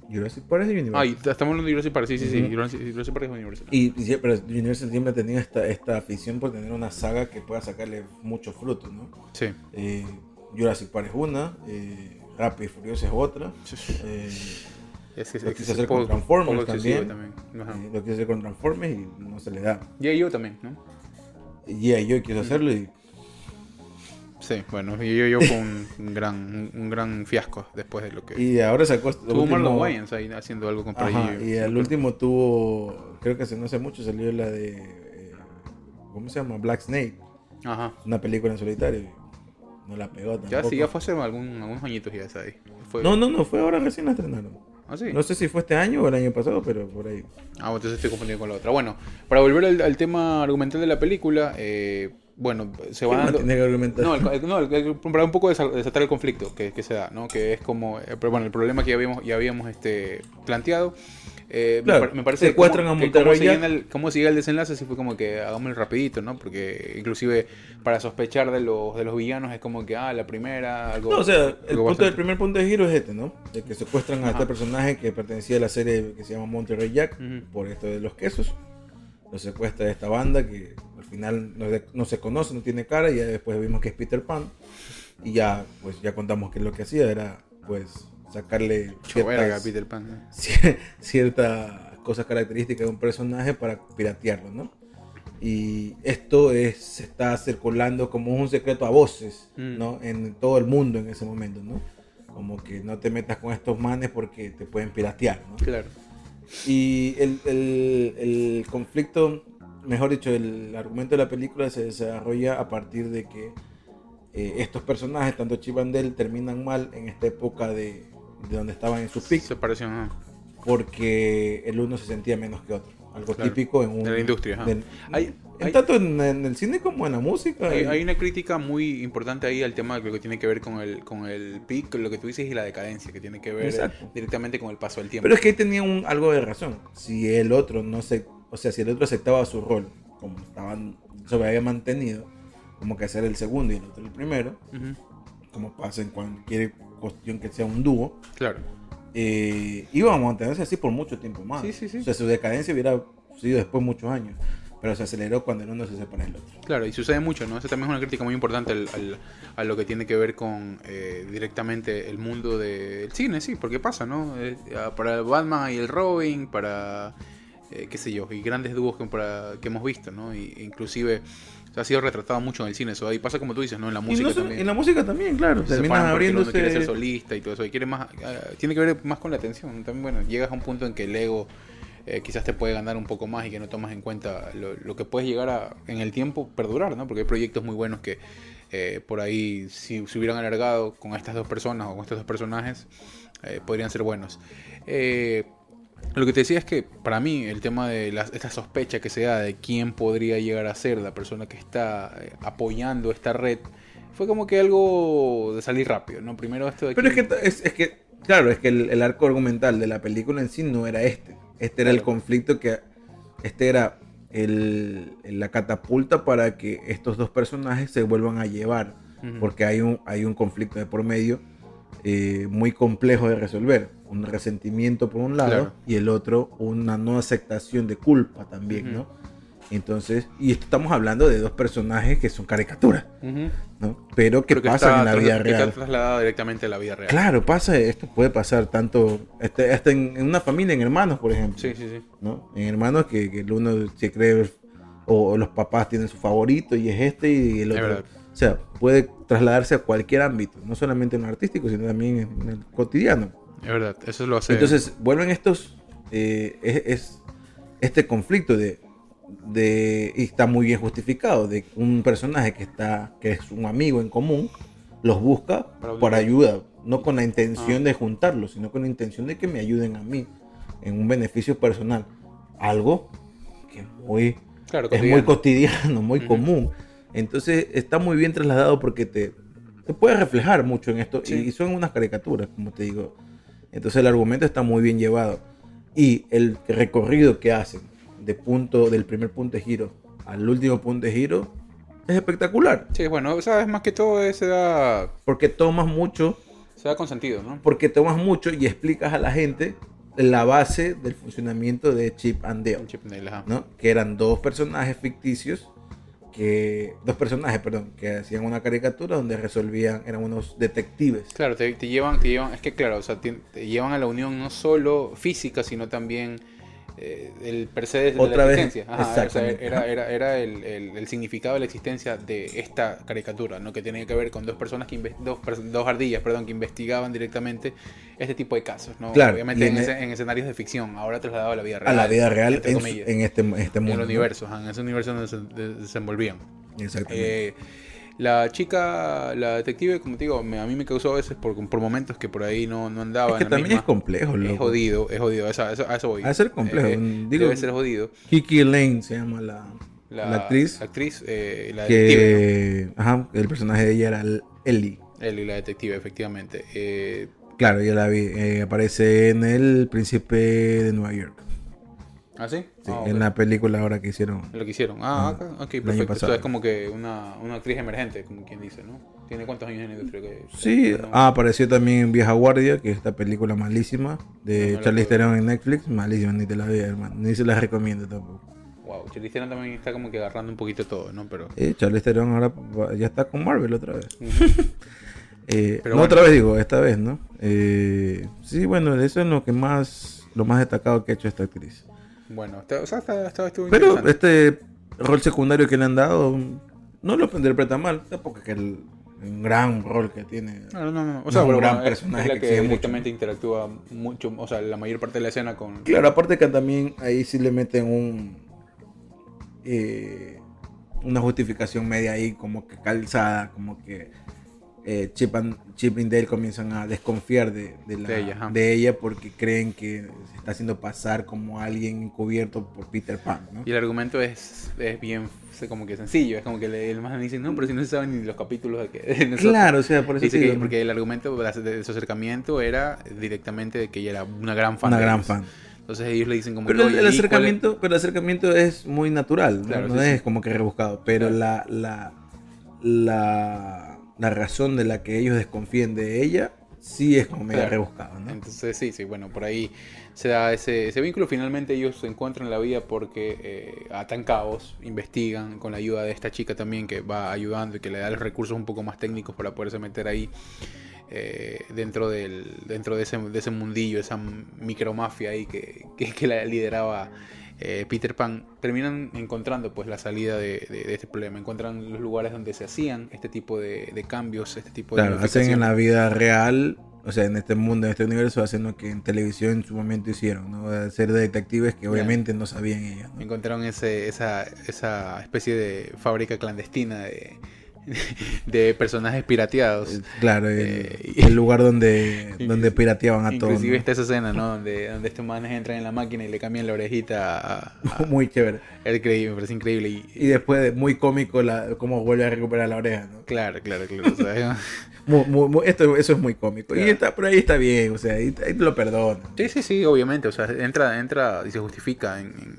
Jurassic Park es de Universal. Ah, y estamos hablando de Jurassic Park, sí, sí, sí. Jurassic, Jurassic Park es Universal. Y, y pero Universal siempre ha tenido esta, esta afición por tener una saga que pueda sacarle mucho fruto, ¿no? Sí. Eh, Jurassic Park es una, eh, Rápido y Furioso es otra. eh, Es Lo quiso es hacer con Transformers también. Ajá. eh, lo quiso hacer con Transformers y no se le da. Y yo también, ¿no? Y yo quiso hacerlo y Sí, bueno, y yo, yo fue un, un gran, un, gran fiasco después de lo que... Y ahora sacó. Tuvo último- Marlon Wayans ahí haciendo algo contra Ajá, y al último tuvo. Creo que hace no hace mucho salió la de. eh, ¿Cómo se llama? Black Snake. Ajá. Una película en solitario. No la pegó tampoco. Ya sí, ya fue hace algún, algunos añitos ya esa ahí. Fue... No, no, no, fue ahora recién la estrenaron. ¿Ah, sí? No sé si fue este año o el año pasado, pero por ahí. Ah, bueno, entonces estoy confundido con la otra. Bueno, para volver al, al tema argumental de la película, eh, bueno, se va ¿Quién más dando... que? No, el, el- no, el- el- para un poco desa- desatar el conflicto que, que se da, ¿no? Que es como, eh, pero bueno, el problema que ya habíamos, ya habíamos este, planteado. eh, Claro, me, parece secuestran como- a que Monterrey cómo se, el, cómo se llega el desenlace, así fue como que hagámoslo rapidito, ¿no? Porque inclusive para sospechar de los, de los villanos es como que, ah, la primera, algo... No, o sea, el, punto, bastante- el primer punto de giro es este, ¿no? De que secuestran a Ajá. este personaje que pertenecía a la serie que se llama Monterrey Jack, Ujú. por esto de los quesos. Lo secuestra esta banda que final no, no se conoce, no tiene cara, y ya después vimos que es Peter Pan. Y ya, pues ya contamos que lo que hacía era, pues, sacarle ciertas, Peter Pan. ciertas cosas características de un personaje para piratearlo, ¿no? Y esto es, se está circulando como un secreto a voces, Mm. ¿no? En todo el mundo en ese momento, ¿no? Como que no te metas con estos manes porque te pueden piratear, ¿no? Claro. Y el, el- el conflicto, mejor dicho, el argumento de la película se desarrolla a partir de que eh, estos personajes, tanto Chip and Dale, terminan mal en esta época de, de donde estaban en su pico Separación, ajá. porque el uno se sentía menos que otro. algo Claro. típico en un... De la industria, del- Hay- en hay- tanto en, en el cine como en la música. Hay, y- hay una crítica muy importante ahí al tema de lo que tiene que ver con el, con el peak, lo que tú dices, y la decadencia, que tiene que ver Exacto. directamente con el paso del tiempo. Pero es que ahí tenía un, algo de razón. Si el otro no se, o sea, si el otro aceptaba su rol, como estaban, se había mantenido, como que hacer el segundo y el otro el primero, Ujú, como pasa en cualquier cuestión que sea un dúo, Claro. eh, iba a mantenerse así por mucho tiempo más. Sí, sí, sí. O sea, su decadencia hubiera sido después muchos años, pero se aceleró cuando el uno se separa del otro. Claro, y sucede mucho, ¿no? Esa también es una crítica muy importante al, al- a lo que tiene que ver con eh, directamente el mundo del cine, sí, porque pasa, ¿no? Eh, para el Batman y el Robin, para, eh, qué sé yo, y grandes dúos que, hemos visto, ¿no? Y, inclusive ha sido retratado mucho en el cine, eso ahí pasa como tú dices, ¿no? En la Y música no solo- también. en la música también, claro. se Terminan uno quiere ser abriéndose. solista y todo eso, y quiere más, eh, tiene que ver más con la atención. También, bueno, llegas a un punto en que el ego eh, quizás te puede ganar un poco más y que no tomas en cuenta lo, lo que puedes llegar a, en el tiempo, perdurar, ¿no? Porque hay proyectos muy buenos que eh, por ahí, si se hubieran alargado con estas dos personas o con estos dos personajes, eh, podrían ser buenos. Eh, lo que te decía es que para mí el tema de la- esta sospecha que se da de quién podría llegar a ser la persona que está eh, apoyando esta red fue como que algo de salir rápido, ¿no? Primero esto de Pero es que, es, es que claro, es que el, el arco argumental de la película en sí no era este. Este era el conflicto que. Este era el, la catapulta para que estos dos personajes se vuelvan a llevar. Porque hay un, hay un conflicto de por medio eh, muy complejo de resolver. Un resentimiento por un lado Claro. y el otro una no aceptación de culpa también, Ujú. ¿no? Entonces, y estamos hablando de dos personajes que son caricaturas, Ujú. ¿no? Pero que Pero que pasan en la vida que está real. trasladado directamente a la vida real. Claro, pasa, esto puede pasar tanto, este, hasta en, en una familia, en hermanos, por ejemplo. Sí, sí, sí. ¿no? En hermanos que, que el uno se cree, o, o los papás tienen su favorito y es este y el Es otro. verdad. O sea, puede trasladarse a cualquier ámbito, no solamente en lo artístico, sino también en, el cotidiano. Es verdad, eso lo hace. Entonces, vuelven estos, eh, es, es este conflicto de, de, y está muy bien justificado, de un personaje que está, que es un amigo en común, los busca Para ayudar. ayuda, no con la intención Ah. de juntarlos, sino con la intención de que me ayuden a mí en un beneficio personal. Algo que es muy, claro, es muy cotidiano. muy común. Entonces está muy bien trasladado porque te, te puede reflejar mucho en esto. Sí. Y son unas caricaturas, como te digo. Entonces el argumento está muy bien llevado. Y el recorrido que hacen de punto, del primer punto de giro al último punto de giro es espectacular. Sí, bueno, sabes, más que todo eh, se da, Porque tomas mucho, se da con sentido, ¿no? porque tomas mucho y explicas a la gente la base del funcionamiento de Chip and Dale. Chip and Dale. ¿no? Que eran dos personajes ficticios, que dos personajes, perdón, que hacían una caricatura donde resolvían, eran unos detectives. Claro, te, llevan, te llevan, es que claro, o sea, te llevan a la unión no solo física, sino también eh, el per se de, de Otra la vez, existencia. Ajá, o sea, era, era, era el, el- el significado de la existencia de esta caricatura, ¿no? Que tenía que ver con dos personas que dos, dos ardillas, perdón, que investigaban directamente este tipo de casos, ¿no? Claro, Obviamente en, en ese- e- en escenarios de ficción, ahora trasladado a la vida A real. la vida real en, comillas, en este, en este en mundo. el ¿no? universo, ajá, en ese universo donde se de- desenvolvían. Exactamente. Eh, la chica, la detective, como te digo, me- a mí me causó a veces por, por momentos que por ahí no, no andaba. es que en la también misma. es complejo, Es loco. jodido, es jodido, esa- esa- a eso voy. De ser complejo, Eh, digo- debe ser jodido. Kiki Lane se llama la, La, la actriz. La actriz, eh, la detective. que ajá, el personaje de ella era Ellie. Ellie, la detective, efectivamente. Eh, Claro, yo la vi. eh, aparece en El Príncipe de Nueva York. ¿Ah, sí? Sí, Ah, En la película ahora que hicieron. Lo que hicieron. Ah, acá, ok, perfecto. Esto es como que una, una actriz emergente, como quien dice, ¿no? ¿Tiene cuántos años en la industria? Que, Sí, no- ah, apareció también en Vieja Guardia, que es esta película malísima de No, no Charlize. Theron en Netflix. Malísima, ni te la vi, hermano. Ni se la recomiendo tampoco. Wow, Charlize Theron también está como que agarrando un poquito todo, ¿no? Pero... Eh, Charlize Theron ahora ya está con Marvel otra vez. Eh, Pero no, bueno. otra vez digo, esta vez, ¿no? Eh, sí, bueno, eso es lo que más, lo más destacado que ha hecho esta actriz. Bueno, o sea, está, está- estuvo Pero este rol secundario que le han dado, no lo interpreta mal, tampoco es que el, un gran rol que tiene. No, no, no. O sea, un gran bueno, personaje es la que que mucho. interactúa mucho, o sea, la mayor parte de la escena con... Claro, aparte que también ahí sí le meten un eh, una justificación media ahí como que calzada, como que eh, Chip, and- Chip y Dale comienzan a desconfiar de, de la- De ella, de ella porque creen que se está haciendo pasar como alguien encubierto por Peter Pan, ¿no? Y el argumento es, es bien como que sencillo. Es como que le- el más dice, no, pero si no se saben ni los capítulos de que de nosotros". Claro, o sea, por eso Dice que- porque el argumento de su acercamiento era directamente de que ella era una gran fan. una gran ellos. fan. Entonces ellos le dicen como Pero que, el, "Oye, el ¿y cuál es-?" acercamiento, pero el acercamiento es muy natural, ¿no? Claro, No sí, es como que rebuscado. Pero Claro. la, la, la, la razón de la que ellos desconfíen de ella sí es como medio Claro. rebuscado, ¿no? Entonces sí, sí, bueno, por ahí se da ese, ese vínculo. Finalmente ellos se encuentran en la vida porque eh, atan cabos, investigan con la ayuda de esta chica también que va ayudando y que le da los recursos un poco más técnicos para poderse meter ahí eh, dentro, del, dentro de, ese, de ese mundillo, esa micromafia ahí que, que, que la lideraba eh, Peter Pan. Terminan encontrando pues la salida de, de- de este problema. Encuentran los lugares donde se hacían este tipo de, de cambios, este tipo de Claro, hacen en la vida real, o sea, en este mundo, en este universo, hacen lo que en televisión en su momento hicieron, ¿no? De Ser detectives que obviamente no sabían ellos, ¿no? Encontraron ese, esa, esa especie de fábrica clandestina de, de personajes pirateados. Eh, Claro, el, Eh, el lugar donde, donde pirateaban a todos. Inclusive ¿no? está esa escena, ¿no? Donde, donde estos manes entran en la máquina y le cambian la orejita a... a- Muy chévere. es increíble, me parece increíble. Y, Y después, de- muy cómico, la, cómo vuelve a recuperar la oreja, ¿no? claro, claro, claro. o sea, Mu- mu- mu- esto, eso es muy cómico. Y Claro. está, por ahí está bien, o sea, ahí, lo perdono. sí, sí, sí, obviamente. O sea, entra, entra y se justifica en, en-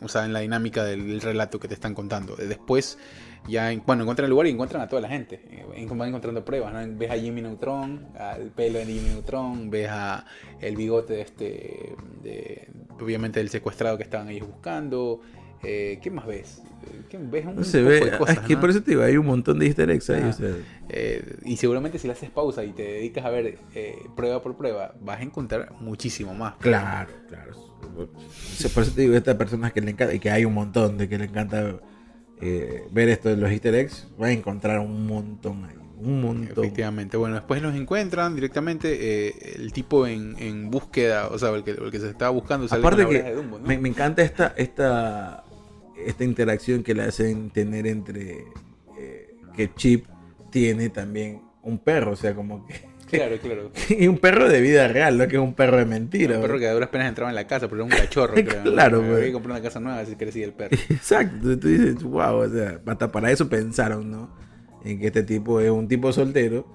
o sea, en la dinámica del relato que te están contando. Después, ya, en- bueno, encuentran el lugar y encuentran a toda la gente. Eh, Van encontrando pruebas, ¿no? Ves a Jimmy Neutron, al pelo de Jimmy Neutron, ves a el bigote de este, de, obviamente del secuestrado que estaban ellos buscando. Eh, ¿Qué más ves? Eh, ¿Qué ves? Un No se poco ve, de cosas, es que ¿no? por eso te digo, hay un montón de easter eggs ahí, Ah. o sea, Eh, y seguramente si le haces pausa y te dedicas a ver eh, prueba por prueba, vas a encontrar muchísimo más. claro, claro. Por eso te digo, esta persona que le encanta, y que hay un montón de que le encanta eh, ver esto de los easter eggs, va a encontrar un montón ahí, un montón. Efectivamente. Bueno, después los encuentran directamente. eh, el tipo en, en búsqueda, o sea, el que, el que se estaba buscando sale Aparte que oreja de Dumbo, ¿no? me, me encanta esta, esta, esta interacción que le hacen tener entre eh, que Chip tiene también un perro, o sea, como que... Claro, claro. y un perro de vida real, no que es un perro de mentira. un perro que a duras penas entraba en la casa, pero era un cachorro, creo. Claro, pues. Había que comprar una casa nueva, así crecía el perro. Exacto, tú dices, wow, o sea, hasta para eso pensaron, ¿no? En que este tipo es un tipo soltero,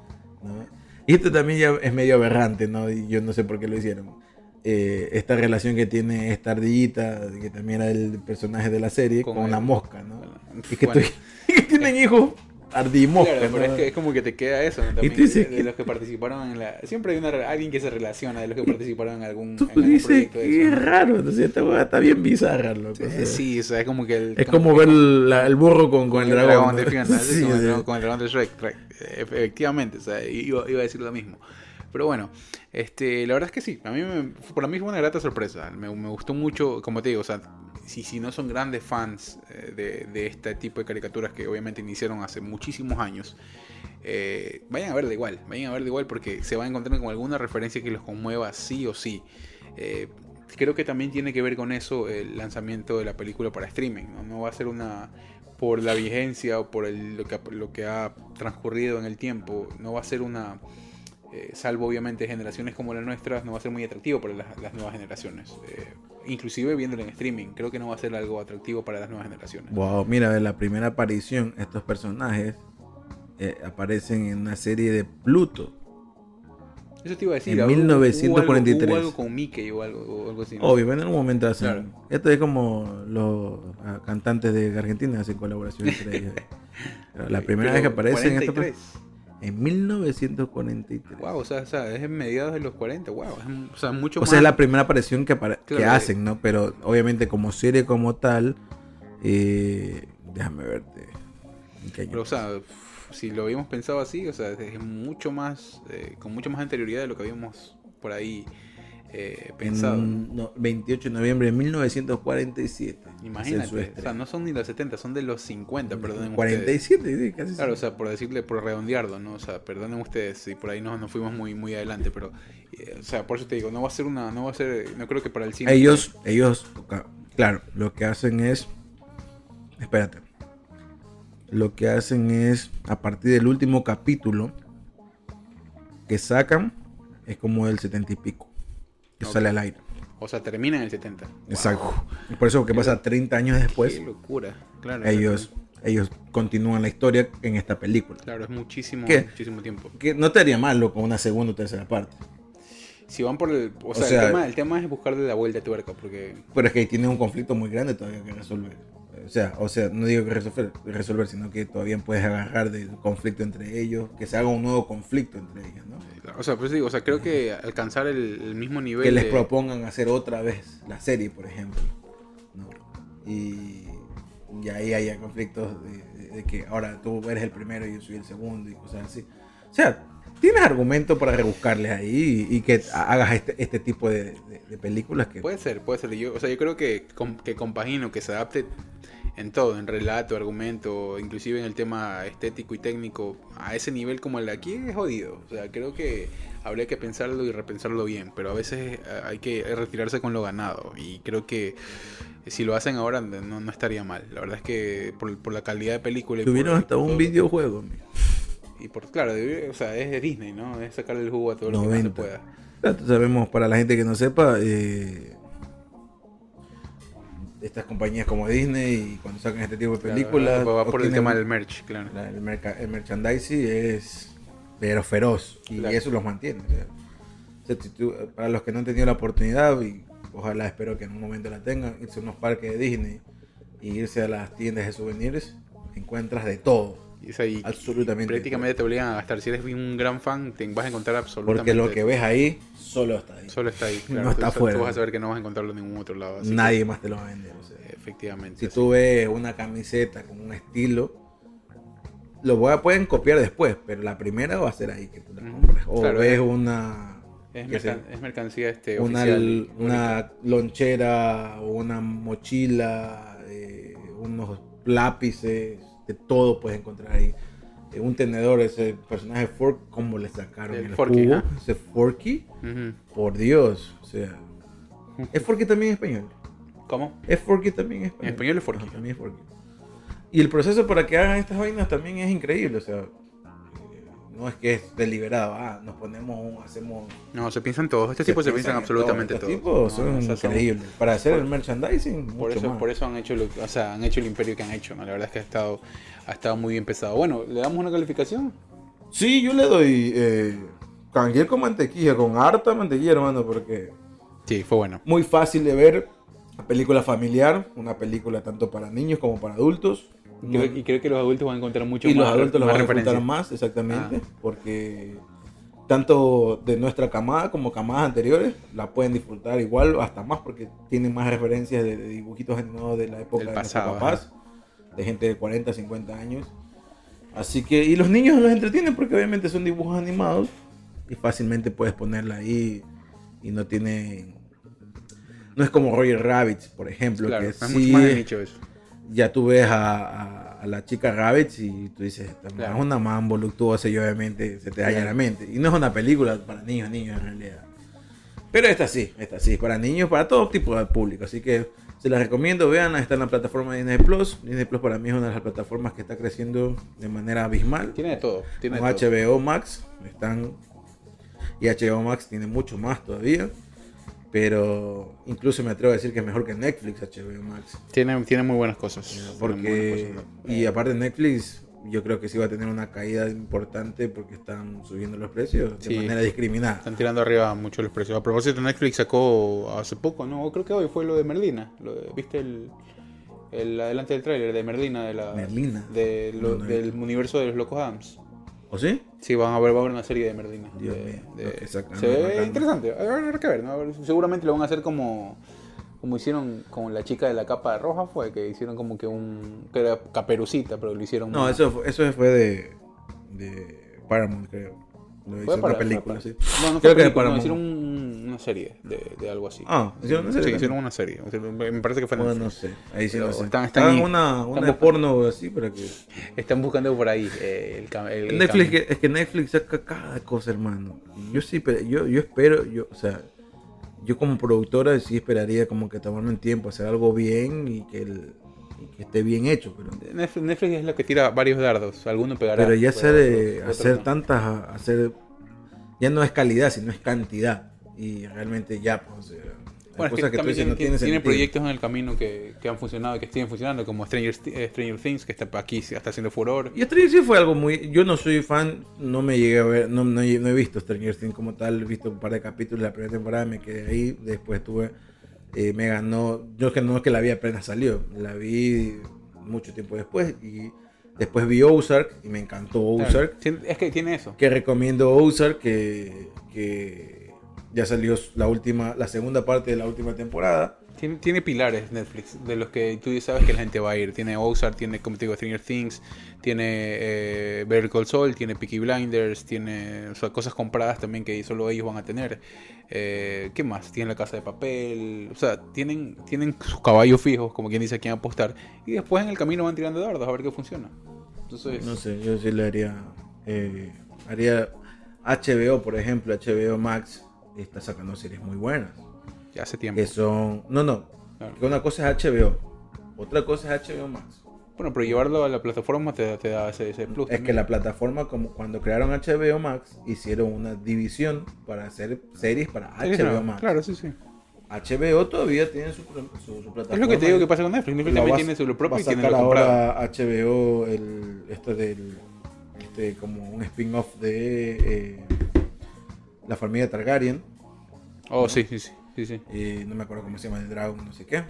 ¿no? Y esto también ya es medio aberrante, ¿no? Y yo no sé por qué lo hicieron. Eh, esta relación que tiene esta ardillita, que también era el personaje de la serie, Con con, el- la mosca, ¿no? Bueno, Y que, bueno. tú- y que tienen hijos ardimosca, Claro, pero ¿no? es, que es como que te queda eso, ¿no? También, tú dices de, que- los que participaron en la... Siempre hay una, alguien que se relaciona de los que participaron en algún, Tú en algún dices proyecto de que es raro, entonces esta hueá está bien bizarra, loco. o sea, Sí, o sea, es como que el... Es como ver la- el burro con, con el dragón. de ¿sí? Sí, con, el sí. dragón, con el dragón de Shrek. Efectivamente, o sea, iba, iba a decir lo mismo. Pero bueno, este, la verdad es que sí, a mí me, para mí fue una grata sorpresa. Me, me gustó mucho, como te digo, o sea, si, si no son grandes fans eh, de, de este tipo de caricaturas que obviamente iniciaron hace muchísimos años, eh, vayan a verla igual, vayan a verla igual porque se van a encontrar con alguna referencia que los conmueva sí o sí. Eh, creo que también tiene que ver con eso el lanzamiento de la película para streaming. No, no va a ser una por la vigencia o por el- lo, que, lo que ha transcurrido en el tiempo, no va a ser una, eh, salvo obviamente generaciones como las nuestras, no va a ser muy atractivo para las, las nuevas generaciones. Eh, inclusive viéndolo en streaming, creo que no va a ser algo atractivo para las nuevas generaciones. Wow, mira, de la primera aparición, estos personajes eh, aparecen en una serie de Pluto. Eso te iba a decir. En hubo algo- 1943. Hubo algo, con Mickey o algo, o algo así. ¿no? Obvio, en algún momento hacen. Claro. Esto es como los ah, cantantes de Argentina hacen colaboración entre ellos. La primera Pero vez que aparecen estos 43. En 1943. Wow, o sea, o sea, es en mediados de los 40, wow. Es, o sea, mucho O más. sea, es la primera aparición que, apare- que Claro, hacen, ¿no? Pero obviamente como serie como tal, eh, déjame verte. ¿En qué año Pero, o sea, si lo habíamos pensado así, o sea, es mucho más, eh, con mucho más anterioridad de lo que habíamos por ahí eh, pensado. ¿no? En no, 28 de noviembre de 1947. Hacen su Imagínate, o sea, no son ni los 70, son de los 50, perdonen ustedes. 47, sí, casi. Claro, o sea, por decirle, por redondearlo, ¿no? O sea, perdonen ustedes si por ahí no, no fuimos muy, muy adelante, pero, eh, o sea, por eso te digo, no va a ser una, no va a ser, no creo que para el cine. ellos, ellos, claro, lo que hacen es, espérate, lo que hacen es, a partir del último capítulo, que sacan es como del 70 y pico. Ok. sale al aire. O sea, termina en el 70. Exacto. Y por eso que pasa 30 años después, Qué locura. Claro, ellos, ellos continúan la historia en esta película. Claro, es muchísimo, muchísimo tiempo. Que no te haría malo con una segunda o tercera parte. Si van por el. O sea, sea- el, tema, el tema es buscarle la vuelta a tuerca, porque. Pero es que ahí tiene un conflicto muy grande todavía que resolver. O sea, o sea, no digo que resolver, resolver, sino que todavía puedes agarrar del conflicto entre ellos, que se haga un nuevo conflicto entre ellos, ¿no? O sea, pues digo, o sea, creo que alcanzar el, el mismo nivel. Que les de- propongan hacer otra vez la serie, por ejemplo. ¿no? Y, y ahí haya conflictos de, de- de que ahora tú eres el primero y yo soy el segundo y cosas así. O sea, tienes argumento para rebuscarles ahí y, y que hagas este, este tipo de, de- de películas que... Puede ser, puede ser. Yo, o sea, yo creo que, que compagino, que se adapte en todo, en relato, argumento, inclusive en el tema estético y técnico, a ese nivel como el de aquí es jodido. O sea, creo que habría que pensarlo y repensarlo bien, pero a veces eh, hay que retirarse con lo ganado. Y creo que si lo hacen ahora no, no estaría mal. La verdad es que por, por la calidad de película y por- Tuvieron hasta por un todo- videojuego. Y por, claro, o sea, es de Disney, ¿no? Es sacarle el jugo a todo lo que se 90. pueda. Claro, Sabemos, para la gente que no sepa, eh, estas compañías como Disney, y cuando sacan este tipo de Claro, películas, va por el tema del merch, claro. la- el, merca- el merchandising es pero feroz y Claro. eso los mantiene. o sea. O sea, si tú- para los que no han tenido la oportunidad, y ojalá espero que en un momento la tengan, irse a unos parques de Disney y irse a las tiendas de souvenirs, encuentras de todo. Y- Absolutamente prácticamente te obligan a gastar. Si eres un gran fan, te vas a encontrar absolutamente. Porque lo que ves ahí solo está ahí. Solo está ahí. Claro. No está Entonces. Tú vas a saber que no vas a encontrarlo en ningún otro lado. así que, Nadie más te lo va a vender. o sea. efectivamente. Si así. tú ves una camiseta con un estilo, lo voy a- pueden copiar después, pero la primera va a ser ahí que tú la Ujú. compres. O Claro, ves es- una, es, mercancía este, una, oficial. una lonchera o una mochila, eh, unos lápices, de todo puedes encontrar ahí. Eh, un tenedor, ese personaje Fork, ¿cómo le sacaron El el, Forky. Ese Forky, por Dios, o sea, es Forky también en español. ¿Cómo? Es Forky también en español. En español es Forky. También es Forky. Y el proceso para que hagan estas vainas también es increíble. O sea, no es que es deliberado. Ah, nos ponemos, un- hacemos. No, se piensan todos. Este tipo se piensan en absolutamente todo. todos. No, son o sea, son- increíbles. Para hacer el merchandising, Por mucho eso, más. por eso han hecho lo, o sea, han hecho el imperio que han hecho, ¿no? La verdad es que ha estado, ha estado muy bien pesado. Bueno, ¿le damos una calificación? Sí, yo le doy eh, canguil con mantequilla, con harta mantequilla, hermano, porque Sí, fue bueno. muy fácil de ver. Película familiar, una película tanto para niños como para adultos. Y creo, y creo que los adultos van a encontrar mucho y más los adultos los van a referencias. más, exactamente, Ah. porque tanto de nuestra camada como camadas anteriores la pueden disfrutar igual, hasta más, porque tienen más referencias de, de dibujitos animados de la época Del de pasado, papás, de gente de 40, 50 años. Así que, y los niños los entretienen porque obviamente son dibujos animados y fácilmente puedes ponerla ahí y no tiene... No es como Roger Rabbit, por ejemplo, Claro, que es sí mucho más de nicho eso. Ya tú ves a, a- a la chica Rabbit y tú dices, Claro. es una man voluptuosa y obviamente se te daña Claro. la mente. Y no es una película para niños, niños en realidad. Pero esta sí, esta sí, para niños, para todo tipo de público. Así que se las recomiendo, vean, está en la plataforma de Disney Plus. Disney Plus para mí es una de las plataformas que está creciendo de manera abismal. Tiene de todo. Tiene Con de todo. HBO Max están y HBO Max tiene mucho más todavía. Pero incluso me atrevo a decir que es mejor que Netflix HBO Max. Tiene, tiene muy buenas cosas. Porque, buenas cosas, ¿no? y aparte Netflix, yo creo que sí va a tener una caída importante porque están subiendo los precios de manera discriminada. Están tirando arriba mucho los precios. A propósito, Netflix sacó hace poco, no, creo que hoy fue lo de Merlina. Lo de- ¿Viste el, el adelante del tráiler de Merlina? De la, Merlina. de lo- No, no he del universo de los Locos Adams. ¿O sí? Sí, van a ver, va a haber una serie de Merlina. Dios de- mío, de- se ve interesante. A ver, que ver, ¿no? A ver, Seguramente lo van a hacer como, como hicieron con la chica de la capa roja, fue que hicieron como que un. que era caperucita, pero lo hicieron. No, eso, fue- eso fue de, de Paramount, creo. Lo Fue para- película, sí. No, Creo que de no, Paramount. hicieron un- una serie de, de algo así. Ah, ¿hicieron una serie Sí, hicieron una serie. Me parece que fue Bueno, no sé, ahí sí Pero no sé. están- una, Están una porno así para que... Están buscando por ahí eh, el, el Netflix, es que Netflix saca cada cosa, hermano. Yo sí, pe- yo, yo espero, yo, o sea, yo como productora sí esperaría como que tomarme un tiempo, hacer algo bien y que, el- esté bien hecho, pero, Netflix, es la que tira varios dardos. Alguno pegará. pero ya hacer, hacer no. tantas, hacer ya no es calidad, sino es cantidad. Y realmente ya, pues, hay Bueno, es que, tú también dices, no tiene tiene proyectos en el camino que, que han funcionado y que siguen funcionando, como Stranger, eh, Stranger Things, que está aquí, está haciendo furor. Y Stranger Things fue algo muy. Yo no soy fan, no me llegué a ver, no, no, he no he visto Stranger Things como tal. He visto un par de capítulos de la primera temporada, me quedé ahí. Después tuve. eh, me ganó. Yo que no es que la vi apenas salió, la vi mucho tiempo después. Y después vi Ozark y me encantó Claro. Ozark. Tien- Es que tiene eso. Que recomiendo Ozark, que, que ya salió la última, la segunda parte de la última temporada. Tiene, tiene pilares Netflix, de los que tú sabes que la gente va a ir. Tiene Ozark, tiene, como te digo, Stranger Things, tiene eh, Better Call Saul, tiene Peaky Blinders, tiene o sea, cosas compradas también que solo ellos van a tener. Eh, ¿Qué más? Tiene La Casa de Papel. O sea, tienen, tienen sus caballos fijos, como quien dice, a quién apostar. Y después en el camino van tirando dardos a ver qué funciona. Entonces, No sé, yo sí le haría. eh, haría HBO, por ejemplo, HBO Max está sacando series muy buenas. ya hace tiempo. Que son. No, no. Claro. que una cosa es HBO, otra cosa es HBO Max. Bueno, pero llevarlo a la plataforma te, te da ese, ese plus. Es que la plataforma, como cuando crearon HBO Max, hicieron una división para hacer series para Sí, HBO claro, Max. Claro, sí, sí. HBO todavía tiene su, su, su plataforma. Es lo que te digo que pasa con Netflix. Netflix también tiene su propio y tiene lo ahora HBO el esto del este como un spin-off de eh, la familia Targaryen Oh, sí, sí, sí. sí, sí. no me acuerdo cómo se llama el Dragon no sé qué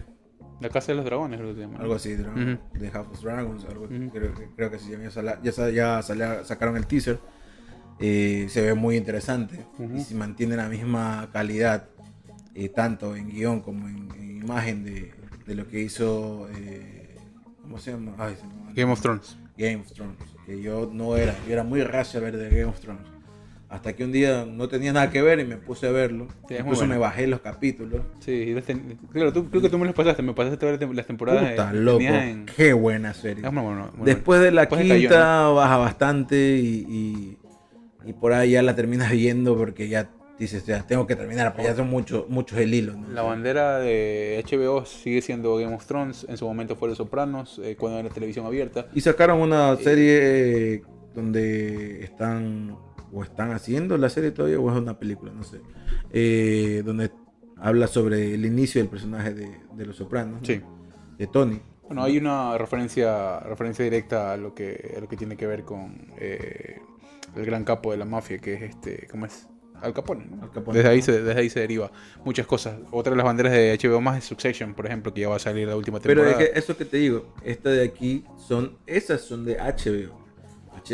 La Casa de los Dragones, creo que se llama. algo así Dragon, Ujú. de House of Dragons algo Ujú. creo, que- creo que sí ya, ya, ya sacaron el teaser eh, se ve muy interesante y si mantiene la misma calidad eh, tanto en guion como en, en imagen de, de lo que hizo eh, ¿cómo se llama? Ay, se Game of. Thrones. Game of Thrones. Que yo no era, yo era muy racio a ver de Game of Thrones. Hasta que un día no tenía nada que ver y me puse a verlo. Sí, Incluso bueno. me bajé los capítulos. Sí, ten- claro, tú, creo que tú me los pasaste. Me pasaste todas las tem- las temporadas. Puta eh, loco. en- Qué buena serie. Es muy bueno, muy Después de la Después cayó, quinta baja bastante y, y, y por ahí ya la terminas viendo porque ya dices, ya tengo que terminar, porque ya son muchos muchos el hilo. ¿no? La bandera de HBO sigue siendo Game of Thrones. En su momento fue Los Sopranos, eh, cuando era televisión abierta. Y sacaron una serie eh, donde están o están haciendo la serie todavía o es una película, no sé. Eh, donde habla sobre el inicio del personaje de, de Los Sopranos, de Tony. Bueno, hay una referencia referencia directa a lo que, a lo que tiene que ver con eh, el gran capo de la mafia, que es este, ¿cómo es? Al Capone, ¿no? Al Capone. Desde ahí se, desde ahí se deriva muchas cosas. Otra de las banderas de HBO más es Succession, por ejemplo, que ya va a salir la última Pero temporada. es que eso que te digo, esta de aquí son, esas son de HBO.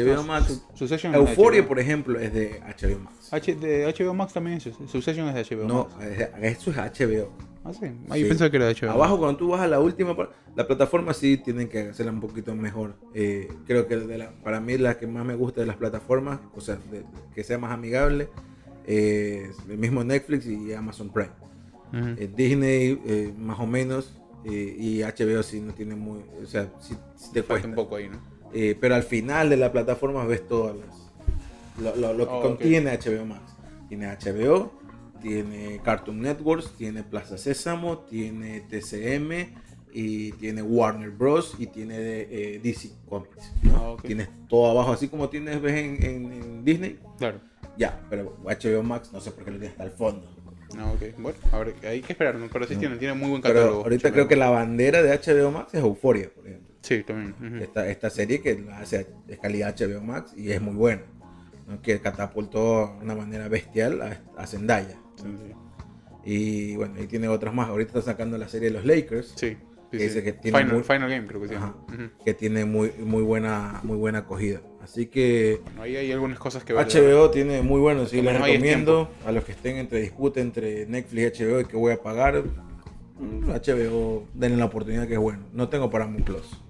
HBO No, Max. Su- Succession Euphoria, HBO. por ejemplo, es de HBO Max. H de HBO Max también es Succession es de HBO No, Max. es- eso es HBO. Ah, sí. Ah, yo pensaba que era de HBO Abajo cuando tú vas a la última la plataforma sí tienen que hacerla un poquito mejor. Eh, creo que de la- para mí la que más me gusta de las plataformas, o sea, de- que sea más amigable, eh, es el mismo Netflix y Amazon Prime. Eh, Disney eh, más o menos y HBO sí no tiene muy, o sea, sí, sí te Falta cuesta. un poco ahí, ¿no? Eh, pero al final de la plataforma ves todas las lo, lo- lo que Oh, contiene HBO Max. Tiene HBO, tiene Cartoon Networks, tiene Plaza Sésamo, tiene TCM y tiene Warner Bros. y tiene eh, DC Comics. ¿no? Ah, ok. Tienes todo abajo, así como tienes ves en, en- en Disney. Claro. Ya, pero HBO Max no sé por qué lo tiene hasta el fondo. No, ok. Bueno, a ver, hay que esperar, ¿no? Pero sí tiene, tiene muy buen Pero catálogo. ahorita HBO. creo que la bandera de HBO Max es Euphoria, por ejemplo. Sí, también. esta, esta serie que la hace es calidad HBO Max y es muy buena. ¿no? Que catapultó de una manera bestial a, a Zendaya. Sí, sí. Y bueno, ahí tiene otras más. Ahorita está sacando la serie de los Lakers. Sí, sí, Que sí. dice que tiene Final, muy- Final Game, creo que se Ajá. llama. Ujú. Que tiene muy, muy buena muy buena acogida. Así que Bueno, ahí hay algunas cosas que ver. HBO tiene muy bueno. Sí, les recomiendo a los que estén entre disputa entre Netflix y HBO y que voy a pagar. mm, HBO, denle la oportunidad que es bueno. No tengo Paramount Plus.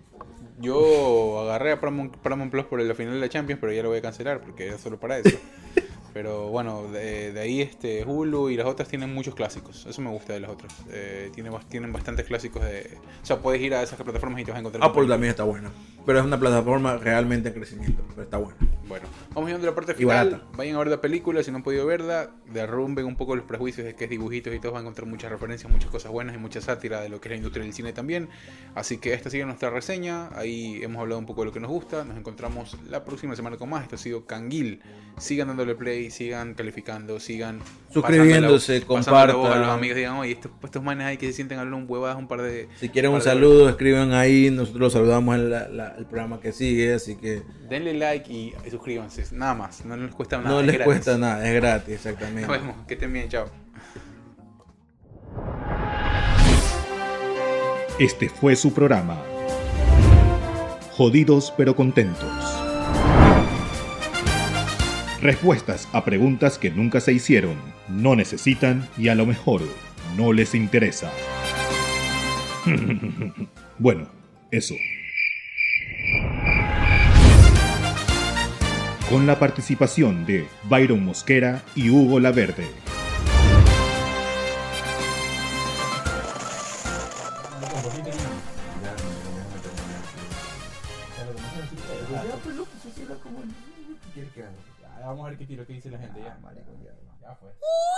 Yo agarré a Paramount, Paramount Plus por la final de la Champions, pero ya lo voy a cancelar porque era solo para eso. pero bueno, de, de ahí este Hulu y las otras tienen muchos clásicos. Eso me gusta de las otras. Eh, tiene, bas- tienen bastantes clásicos de... O sea, puedes ir a esas plataformas y te vas a encontrar... Apple también está buena. Pero es una plataforma realmente en crecimiento. Pero está buena. Bueno, vamos yendo a la parte final. Vayan a ver la película si no han podido verla. Derrumben un poco los prejuicios de que es dibujitos y todo. Van a encontrar muchas referencias, muchas cosas buenas y mucha sátira de lo que es la industria del cine también. Así que esta sigue nuestra reseña. Ahí hemos hablado un poco de lo que nos gusta. Nos encontramos la próxima semana con más. Esto ha sido Canguil. Sigan dándole play, sigan calificando, sigan Suscribiéndose, la- voz a los compartan. amigos. Digan, oye, estos, estos manes ahí que se sienten hablando un huevadas un par de. Si quieren un par de saludo, escriban ahí. Nosotros los saludamos en la- el programa que sigue. Así que Denle like y suscríbanse, nada más, no les cuesta nada. no es les gratis. cuesta nada. Es gratis, exactamente. Nos vemos, que estén bien, chao. Este fue su programa. Jodidos pero contentos. Respuestas a preguntas que nunca se hicieron, no necesitan y a lo mejor no les interesa. bueno, eso. Con la participación de Byron Mosquera y Hugo Laverde. Vamos a ver qué tiro que dice la gente ya. Uy,